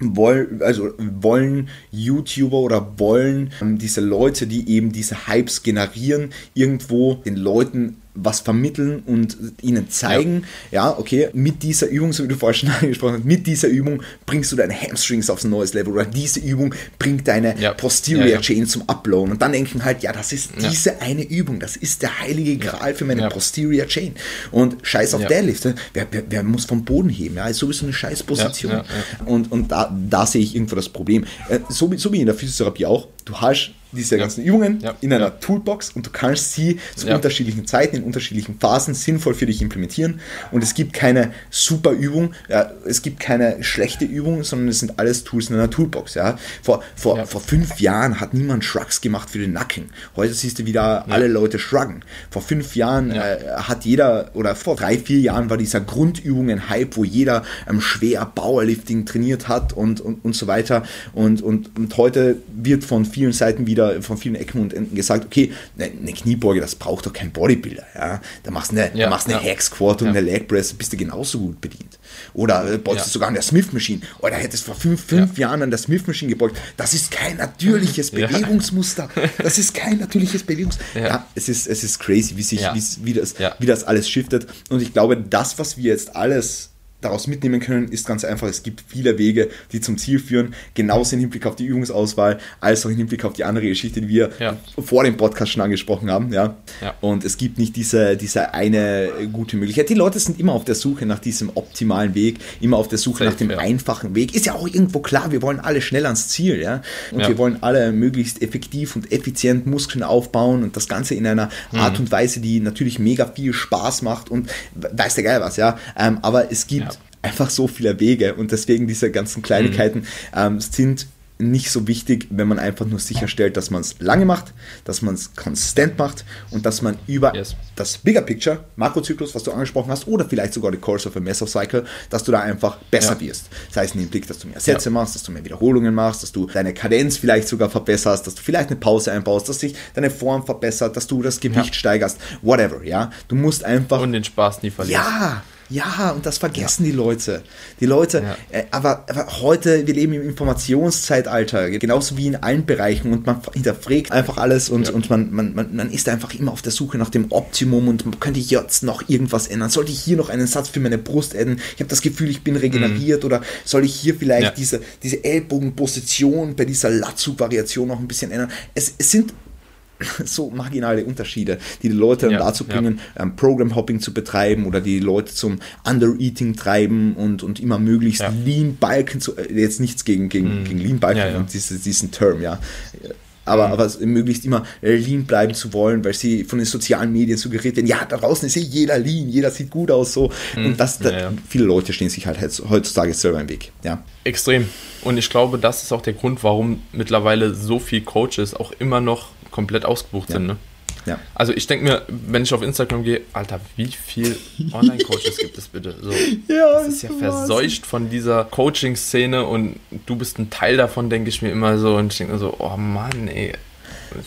wollen, also wollen YouTuber oder wollen ähm, diese Leute, die eben diese Hypes generieren, irgendwo den Leuten was vermitteln und ihnen zeigen, ja. ja, okay, mit dieser Übung, so wie du vorhin schon *laughs* angesprochen hast, mit dieser Übung bringst du deine Hamstrings aufs neues Level oder diese Übung bringt deine ja. Posterior ja, Chain zum Uploaden. Und dann denken halt, ja, das ist diese eine Übung, das ist der heilige Gral für meine Posterior Chain. Und scheiß auf Deadlift, wer, wer, wer, muss vom Boden heben, ja, ist sowieso eine scheiß Position und, und da, da sehe ich irgendwo das Problem, äh, so, so wie in der Physiotherapie auch, du hast diese ganzen ja. Übungen ja. in einer ja. Toolbox und du kannst sie zu unterschiedlichen Zeiten, in unterschiedlichen Phasen sinnvoll für dich implementieren. Und es gibt keine super Übung, es gibt keine schlechte Übung, sondern es sind alles Tools in einer Toolbox. Ja. Vor, vor, vor fünf Jahren hat niemand Shrugs gemacht für den Nacken. Heute siehst du wieder alle Leute shruggen. Vor fünf Jahren äh, hat jeder, oder vor drei, vier Jahren war dieser Grundübungen-Hype, wo jeder ähm, schwer Powerlifting trainiert hat und, und, und so weiter. Und, und, und heute wird von vielen Seiten wieder von vielen Ecken und Enden gesagt, okay, eine, eine Kniebeuge, das braucht doch kein Bodybuilder. Ja? Da machst du eine, ja, machst eine ja. Hack Squat und ja. eine Leg Press, bist du genauso gut bedient. Oder äh, beugst du sogar an der Smith Machine. Oder hättest vor fünf, fünf Jahren an der Smith Machine gebeugt. Das ist kein natürliches *laughs* Bewegungsmuster. Das ist kein natürliches Bewegungsmuster. Ja. es, ist, es ist crazy, wie, sich, wie, wie, das, wie das alles shiftet. Und ich glaube, das, was wir jetzt alles daraus mitnehmen können, ist ganz einfach, es gibt viele Wege, die zum Ziel führen, genauso im Hinblick auf die Übungsauswahl, als auch im Hinblick auf die andere Geschichte, die wir ja. vor dem Podcast schon angesprochen haben. Ja? ja? Und es gibt nicht diese, diese eine gute Möglichkeit. Die Leute sind immer auf der Suche nach diesem optimalen Weg, immer auf der Suche Safe, nach dem ja. einfachen Weg. Ist ja auch irgendwo klar, wir wollen alle schnell ans Ziel, ja. Und wir wollen alle möglichst effektiv und effizient Muskeln aufbauen und das Ganze in einer mhm. Art und Weise, die natürlich mega viel Spaß macht und weiß der geil was, ja. Ähm, aber es gibt einfach so viele Wege und deswegen diese ganzen Kleinigkeiten mhm. ähm, sind nicht so wichtig, wenn man einfach nur sicherstellt, dass man es lange macht, dass man es konsistent macht und dass man über yes. das Bigger Picture, Makrozyklus, was du angesprochen hast, oder vielleicht sogar die Course of a Mesocycle, dass du da einfach besser ja. wirst. Das heißt, in dem Blick, dass du mehr Sätze ja. machst, dass du mehr Wiederholungen machst, dass du deine Kadenz vielleicht sogar verbesserst, dass du vielleicht eine Pause einbaust, dass sich deine Form verbessert, dass du das Gewicht ja. steigerst, whatever, ja. Du musst einfach. Und den Spaß nie verlieren. Ja, ja, und das vergessen ja. die Leute. Die Leute, ja. äh, aber, aber, heute, wir leben im Informationszeitalter, genauso wie in allen Bereichen und man hinterfragt einfach alles und, ja. und man, man, man, man ist einfach immer auf der Suche nach dem Optimum und man könnte jetzt noch irgendwas ändern. Sollte ich hier noch einen Satz für meine Brust ändern? Ich habe das Gefühl, ich bin regeneriert mhm. oder soll ich hier vielleicht diese, diese Ellbogenposition bei dieser Latzug-Variation noch ein bisschen ändern? Es, es sind *laughs* so marginale Unterschiede, die die Leute ja, dazu bringen, ja. ähm, Program Hopping zu betreiben oder die Leute zum Undereating treiben und, und immer möglichst ja. Lean Balken zu, äh, jetzt nichts gegen, gegen, mm. gegen Lean Balken und diese, diesen Term, ja. Aber, mhm. aber möglichst immer lean bleiben zu wollen, weil sie von den sozialen Medien suggeriert werden, ja, da draußen ist ja jeder lean, jeder sieht gut aus, so. Mhm. Und das, da, viele Leute stehen sich halt heutzutage selber im Weg, ja. Extrem. Und ich glaube, das ist auch der Grund, warum mittlerweile so viele Coaches auch immer noch komplett ausgebucht ja. sind. Ne? Ja. Also ich denke mir, wenn ich auf Instagram gehe, Alter, wie viel Online-Coaches gibt es bitte? So, *laughs* ja, das ist ja verseucht von dieser Coaching-Szene und du bist ein Teil davon, denke ich mir immer so und ich denke mir so, oh Mann, ey.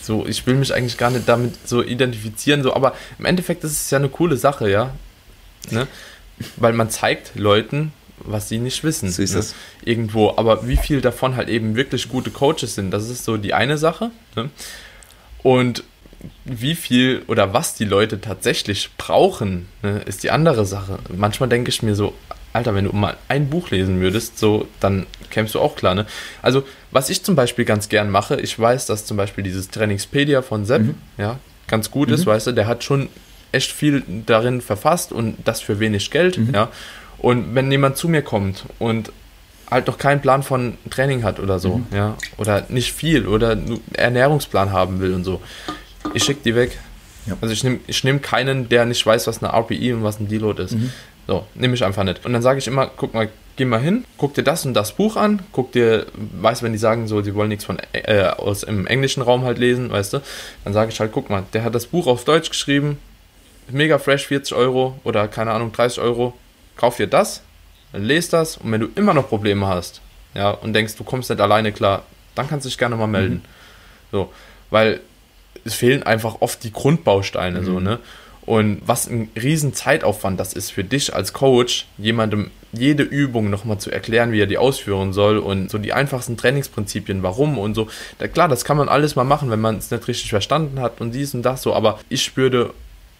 So, ich will mich eigentlich gar nicht damit so identifizieren, so, aber im Endeffekt ist es ja eine coole Sache, ja. Ne? Weil man zeigt Leuten, was sie nicht wissen. So ist ne? Irgendwo. Aber wie viel davon halt eben wirklich gute Coaches sind, das ist so die eine Sache. Ne? Und wie viel oder was die Leute tatsächlich brauchen, ne, ist die andere Sache. Manchmal denke ich mir so, Alter, wenn du mal ein Buch lesen würdest, so, dann kämst du auch klar, ne? Also, was ich zum Beispiel ganz gern mache, ich weiß, dass zum Beispiel dieses Trainingspedia von Sepp, mhm. ja, ganz gut mhm. ist, weißt du, der hat schon echt viel darin verfasst und das für wenig Geld, mhm. ja. Und wenn jemand zu mir kommt und halt noch keinen Plan von Training hat oder so, mhm. ja, oder nicht viel oder Ernährungsplan haben will und so, ich schicke die weg. Ja. Also ich nehme ich nehm keinen, der nicht weiß, was eine RPI und was ein Deload ist. Mhm. So, nehme ich einfach nicht. Und dann sage ich immer, guck mal, geh mal hin, guck dir das und das Buch an, guck dir, weißt wenn die sagen so, die wollen nichts von äh, aus im englischen Raum halt lesen, weißt du, dann sage ich halt, guck mal, der hat das Buch auf Deutsch geschrieben, mega fresh, 40 Euro oder keine Ahnung, 30 Euro, kauf dir das, lest das und wenn du immer noch Probleme hast, ja, und denkst, du kommst nicht alleine klar, dann kannst du dich gerne mal melden. Mhm. So, weil es fehlen einfach oft die Grundbausteine, mhm. so, ne? Und was ein riesen Zeitaufwand das ist für dich als Coach, jemandem jede Übung nochmal zu erklären, wie er die ausführen soll und so die einfachsten Trainingsprinzipien, warum und so. Da, klar, das kann man alles mal machen, wenn man es nicht richtig verstanden hat und dies und das so, aber ich würde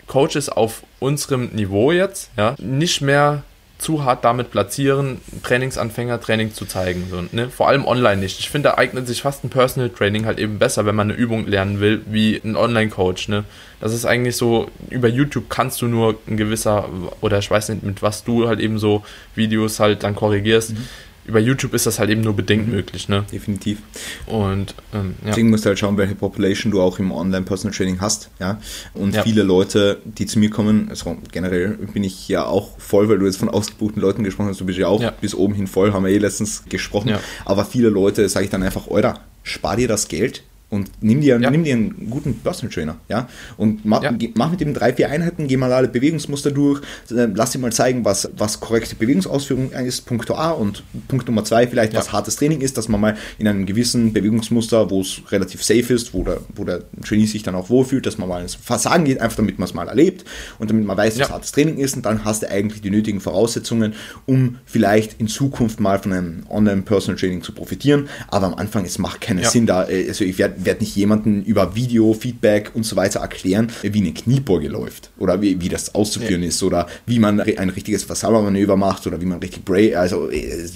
Coaches auf unserem Niveau jetzt, ja, nicht mehr zu hart damit platzieren, Trainingsanfänger Training zu zeigen. So, ne? Vor allem online nicht. Ich finde, da eignet sich fast ein Personal Training halt eben besser, wenn man eine Übung lernen will, wie ein Online-Coach. Ne? Das ist eigentlich so, über YouTube kannst du nur ein gewisser, oder ich weiß nicht, mit was du halt eben so Videos halt dann korrigierst. Mhm über YouTube ist das halt eben nur bedingt mhm. möglich, ne? Definitiv. Und ähm, ja. deswegen musst du halt schauen, welche Population du auch im Online-Personal Training hast, ja. Und ja. viele Leute, die zu mir kommen, also generell bin ich ja auch voll, weil du jetzt von ausgebuchten Leuten gesprochen hast, du bist ja auch ja. bis oben hin voll, haben wir eh letztens gesprochen. Aber viele Leute sage ich dann einfach, Euer, spar dir das Geld, und nimm dir, ja. nimm dir einen guten Personal Trainer, ja. Und mach, ja. mach mit dem drei, vier Einheiten, geh mal alle Bewegungsmuster durch, äh, lass dir mal zeigen, was, was korrekte Bewegungsausführung ist, Punkt A und Punkt Nummer zwei vielleicht, ja. was hartes Training ist, dass man mal in einem gewissen Bewegungsmuster, wo es relativ safe ist, wo der, wo der Trainee sich dann auch wohlfühlt, dass man mal ins Versagen geht, einfach damit man es mal erlebt und damit man weiß, was hartes Training ist und dann hast du eigentlich die nötigen Voraussetzungen, um vielleicht in Zukunft mal von einem Online-Personal Training zu profitieren. Aber am Anfang, es macht keinen Sinn da, äh, also ich werde werde nicht jemanden über Video, Feedback und so weiter erklären, wie eine Kniebeuge läuft oder wie, wie das auszuführen ja. ist oder wie man ein richtiges Wassermanöver macht oder wie man richtig Bray, also äh,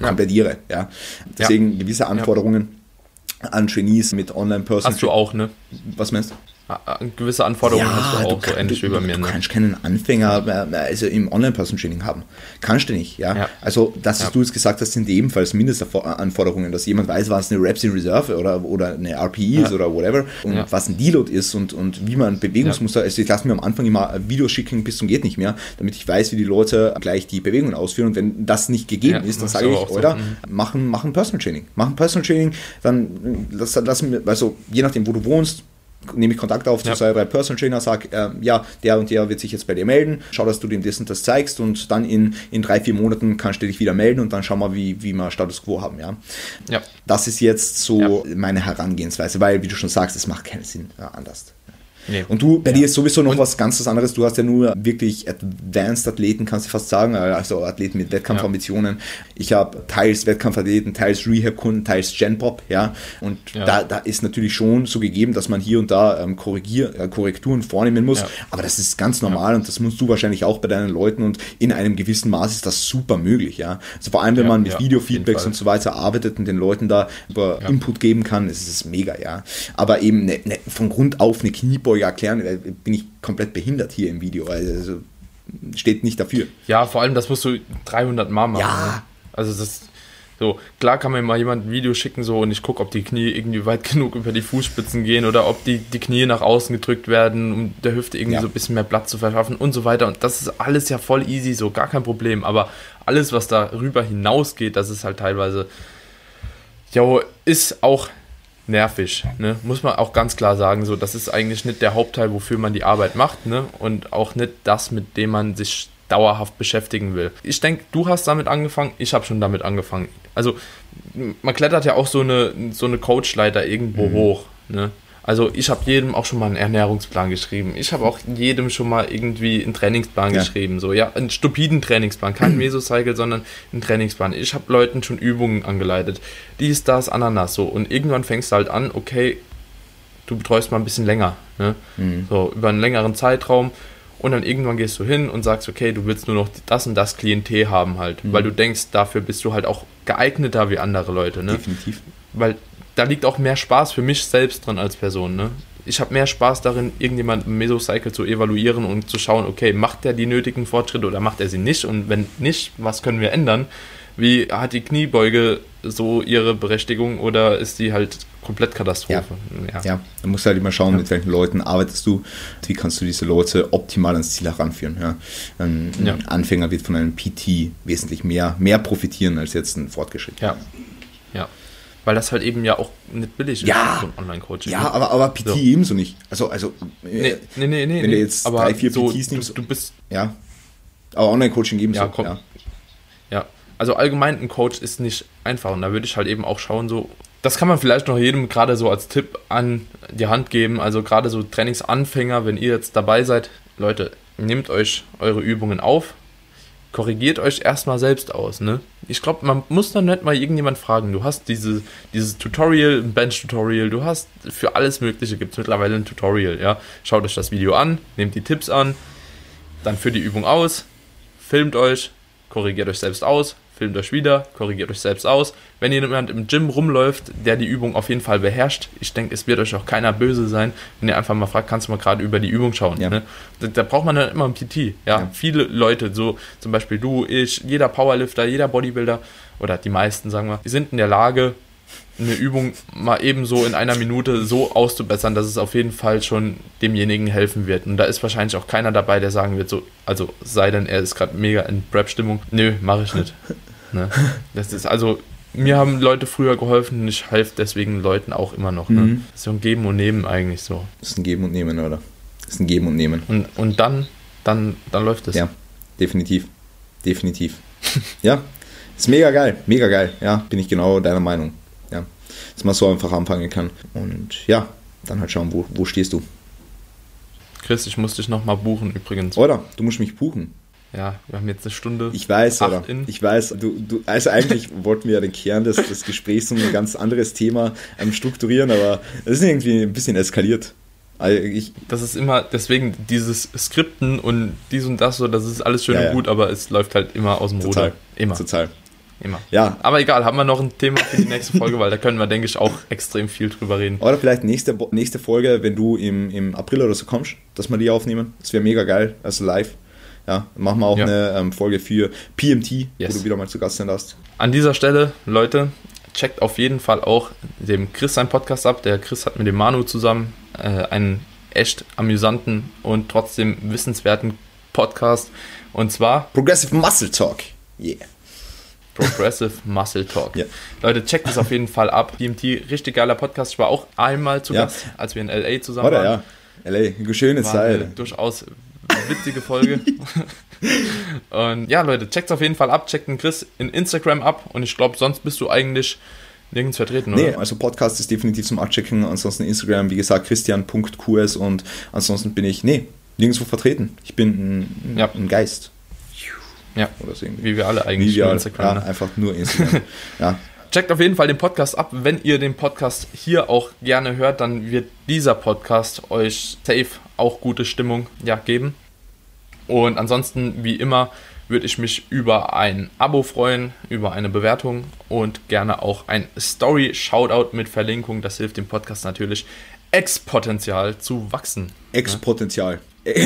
komplett ja. ja. Deswegen gewisse Anforderungen an Trainees mit Online-Person. Hast du auch, ne? Was meinst du? Gewisse Anforderungen ja, hast du auch, du, so ähnlich wie bei mir. Du ne? kannst keinen Anfänger also im Online-Person-Training haben. Kannst du nicht, ja. ja. Also, das, was ja. du jetzt gesagt hast, sind ebenfalls Mindestanforderungen, dass jemand weiß, was eine Reps in Reserve oder, oder eine RPE ist oder whatever und was ein Deload ist und, und wie man Bewegungsmuster, also ich lasse mir am Anfang immer Videos schicken bis zum geht nicht mehr, damit ich weiß, wie die Leute gleich die Bewegungen ausführen und wenn das nicht gegeben ist, dann sage ich, oder, so. Mhm. machen, machen Personal Training. Machen Personal Training, dann lass, lass, also je nachdem, wo du wohnst, nehme ich Kontakt auf zu ja. drei Personal Trainer, sage, äh, ja, der und der wird sich jetzt bei dir melden, schau, dass du dem das und das zeigst und dann in, in drei, vier Monaten kannst du dich wieder melden und dann schauen wir, wie, wie wir Status Quo haben. Ja? ja. Das ist jetzt so ja. meine Herangehensweise, weil, wie du schon sagst, es macht keinen Sinn ja, anders. Nee. Und du, bei ja. dir ist sowieso noch und was ganz anderes. Du hast ja nur wirklich Advanced Athleten, kannst du fast sagen, also Athleten mit Wettkampfambitionen. Ja. Ich habe teils Wettkampfathleten, teils Rehab-Kunden, teils Genpop, ja. Und ja. Da, da ist natürlich schon so gegeben, dass man hier und da ähm, äh, Korrekturen vornehmen muss. Aber das ist ganz normal und das musst du wahrscheinlich auch bei deinen Leuten und in einem gewissen Maß ist das super möglich, ja. Also vor allem, wenn man mit Video-Feedbacks und so weiter arbeitet und den Leuten da über Input geben kann, ist es mega, ja. Aber eben ne, ne, von Grund auf eine Kniebeuge Kniebeuge erklären, äh, bin ich komplett behindert hier im Video. Also steht nicht dafür. Ja, vor allem, das musst du 300 Mal machen. Ja. Ne? Also das so, klar kann mir mal jemand ein Video schicken so und ich gucke, ob die Knie irgendwie weit *laughs* genug über die Fußspitzen gehen oder ob die, die Knie nach außen gedrückt werden, um der Hüfte irgendwie ja. so ein bisschen mehr Platz zu verschaffen und so weiter. Und das ist alles ja voll easy, so gar kein Problem. Aber alles, was darüber hinausgeht, das ist halt teilweise, ja, ist auch nervig, ne? muss man auch ganz klar sagen. So, das ist eigentlich nicht der Hauptteil, wofür man die Arbeit macht ne? und auch nicht das, mit dem man sich dauerhaft beschäftigen will. Ich denke, du hast damit angefangen, ich habe schon damit angefangen. Also man klettert ja auch so eine, so eine Coachleiter irgendwo mhm. hoch. Ne? Also ich habe jedem auch schon mal einen Ernährungsplan geschrieben. Ich habe auch jedem schon mal irgendwie einen Trainingsplan ja. geschrieben. So, ja, einen stupiden Trainingsplan, kein *clears throat* Mesocycle, sondern einen Trainingsplan. Ich habe Leuten schon Übungen angeleitet. Dies, das, Ananas, so. Und irgendwann fängst du halt an, okay, du betreust mal ein bisschen länger. Ne? Mhm. So, über einen längeren Zeitraum. Und dann irgendwann gehst du hin und sagst, okay, du willst nur noch das und das Klientel haben halt. Mhm. Weil du denkst, dafür bist du halt auch geeigneter wie andere Leute. Ne? Definitiv. Weil da liegt auch mehr Spaß für mich selbst dran als Person. Ne? Ich habe mehr Spaß darin, irgendjemand im Mesocycle zu evaluieren und zu schauen, okay, macht er die nötigen Fortschritte oder macht er sie nicht? Und wenn nicht, was können wir ändern? Wie hat die Kniebeuge so ihre Berechtigung oder ist die halt komplett Katastrophe? Ja, ja. ja. man muss halt immer schauen, ja. mit welchen Leuten arbeitest du, wie kannst du diese Leute optimal ans Ziel heranführen. Ja? Ein, ein ja. Anfänger wird von einem PT wesentlich mehr, mehr profitieren als jetzt ein Fortgeschrittener. Ja. ja weil das halt eben ja auch nicht billig ja, ist, so ein Online-Coaching. Ja, aber, aber PT so. ebenso nicht. Also, also nee, nee, nee, nee wenn du jetzt drei, vier so, PTs nimmst. Du, du, bist. Ja. Aber Online-Coaching ebenso. Ja, komm, ja. ja. Also allgemein ein Coach ist nicht einfach. Und da würde ich halt eben auch schauen, so. Das kann man vielleicht noch jedem gerade so als Tipp an die Hand geben. Also gerade so Trainingsanfänger, wenn ihr jetzt dabei seid, Leute, nehmt euch eure Übungen auf, korrigiert euch erstmal selbst aus, ne? Ich glaube, man muss dann nicht mal irgendjemand fragen. Du hast diese, dieses Tutorial, ein Bench-Tutorial, du hast für alles Mögliche gibt es mittlerweile ein Tutorial, ja? Schaut euch das Video an, nehmt die Tipps an, dann führt die Übung aus, filmt euch, korrigiert euch selbst aus, filmt euch wieder, korrigiert euch selbst aus. Wenn jemand im Gym rumläuft, der die Übung auf jeden Fall beherrscht, ich denke, es wird euch auch keiner böse sein, wenn ihr einfach mal fragt, kannst du mal gerade über die Übung schauen. Ja. Ne? Da, da, braucht man dann immer ein PT. Ja? ja? Viele Leute, so zum Beispiel du, ich, jeder Powerlifter, jeder Bodybuilder oder die meisten, sagen wir, die sind in der Lage, eine Übung mal ebenso in einer Minute so auszubessern, dass es auf jeden Fall schon demjenigen helfen wird. Und da ist wahrscheinlich auch keiner dabei, der sagen wird, so, also sei denn, er ist gerade mega in Prep-Stimmung. Nö, mache ich nicht. *laughs* Ne? Das ist also, mir haben Leute früher geholfen und ich helfe deswegen Leuten auch immer noch. Ne? Mhm. Das ist so ein Geben und Nehmen eigentlich so. Das ist ein Geben und Nehmen, oder? Das ist ein Geben und Nehmen. Und, und dann, dann, dann läuft es. Ja, definitiv. Definitiv. *laughs* ja, ist mega geil, mega geil. Ja, bin ich genau deiner Meinung dass man so einfach anfangen kann. Und ja, dann halt schauen, wo, wo stehst du. Chris, ich muss dich nochmal buchen übrigens. Oder? Du musst mich buchen. Ja, wir haben jetzt eine Stunde. Ich weiß, oder? Ich weiß. Du, du, also eigentlich *laughs* wollten wir ja den Kern des, des Gesprächs um ein ganz anderes Thema ähm, strukturieren, aber es ist irgendwie ein bisschen eskaliert. Also ich, das ist immer, deswegen dieses Skripten und dies und das, so, das ist alles schön ja, und gut, aber es läuft halt immer aus dem Total. Ruder. Immer. Total. Immer. Ja. Aber egal, haben wir noch ein Thema für die nächste Folge, weil da können wir, denke ich, auch extrem viel drüber reden. Oder vielleicht nächste, nächste Folge, wenn du im, im April oder so kommst, dass wir die aufnehmen. Das wäre mega geil, also live. Ja, machen wir auch ja. eine ähm, Folge für PMT, yes. wo du wieder mal zu Gast sein darfst. An dieser Stelle, Leute, checkt auf jeden Fall auch dem Chris seinen Podcast ab. Der Chris hat mit dem Manu zusammen äh, einen echt amüsanten und trotzdem wissenswerten Podcast. Und zwar Progressive Muscle Talk. Yeah. Progressive Muscle Talk. Ja. Leute, checkt es auf jeden Fall ab. DMT, richtig geiler Podcast. Ich war auch einmal zu ja. Gast, als wir in LA zusammen Oder, waren. ja. LA, eine schöne war Zeit. Eine durchaus witzige Folge. *laughs* und ja, Leute, checkt es auf jeden Fall ab. Checkt den Chris in Instagram ab. Und ich glaube, sonst bist du eigentlich nirgends vertreten, oder? Nee, also Podcast ist definitiv zum Abchecken. Ansonsten Instagram, wie gesagt, christian.qs und ansonsten bin ich, nee, nirgendwo vertreten. Ich bin ein, ja. ein Geist. Ja, oder so wie wir alle eigentlich wie wir Instagram. Ja, ne? einfach nur Instagram. *laughs* ja. Checkt auf jeden Fall den Podcast ab. Wenn ihr den Podcast hier auch gerne hört, dann wird dieser Podcast euch safe auch gute Stimmung ja, geben. Und ansonsten, wie immer, würde ich mich über ein Abo freuen, über eine Bewertung und gerne auch ein Story-Shoutout mit Verlinkung. Das hilft dem Podcast natürlich exponentiell zu wachsen. Exponential. *laughs*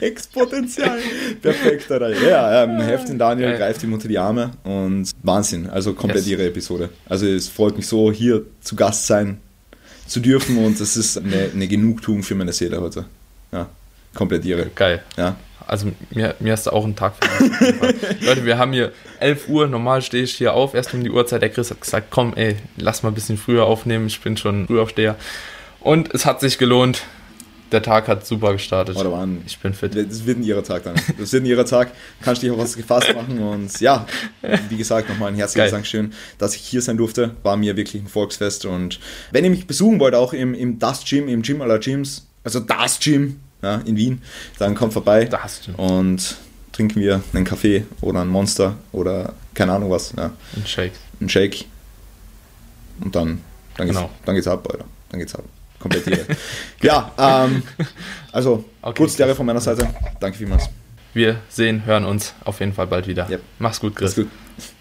Exponential. Perfekt, oder? Ja, ähm, Heftin Daniel greift ihm unter die Arme und Wahnsinn. Also komplett yes. ihre Episode. Also es freut mich so, hier zu Gast sein zu dürfen und es ist eine, eine Genugtuung für meine Seele heute. Ja, komplett ihre. Geil. Ja. Also mir, mir hast du auch einen Tag *laughs* Leute, wir haben hier 11 Uhr, normal stehe ich hier auf, erst um die Uhrzeit. Der Chris hat gesagt, komm ey, lass mal ein bisschen früher aufnehmen, ich bin schon Frühaufsteher. Und es hat sich gelohnt der Tag hat super gestartet. Oh, waren, ich bin fit. Das wird ein ihrer Tag dann. Das wird ein ihrer Tag. Kannst dich auf was gefasst machen. Und ja, wie gesagt, nochmal ein herzliches Dankeschön, dass ich hier sein durfte. War mir wirklich ein Volksfest. Und wenn ihr mich besuchen wollt, auch im, im Das Gym, im Gym aller Gyms, also Das Gym ja, in Wien, dann kommt vorbei. Und trinken wir einen Kaffee oder ein Monster oder keine Ahnung was. Ja. Ein Shake. Ein Shake. Und dann, dann, geht's, genau. dann geht's ab, Alter. Dann geht's ab komplett irre. *laughs* ja, ähm, also okay, kurz Lehre von meiner Seite. Danke vielmals. Wir sehen, hören uns auf jeden Fall bald wieder. Yep. Mach's gut, Chris. Mach's gut.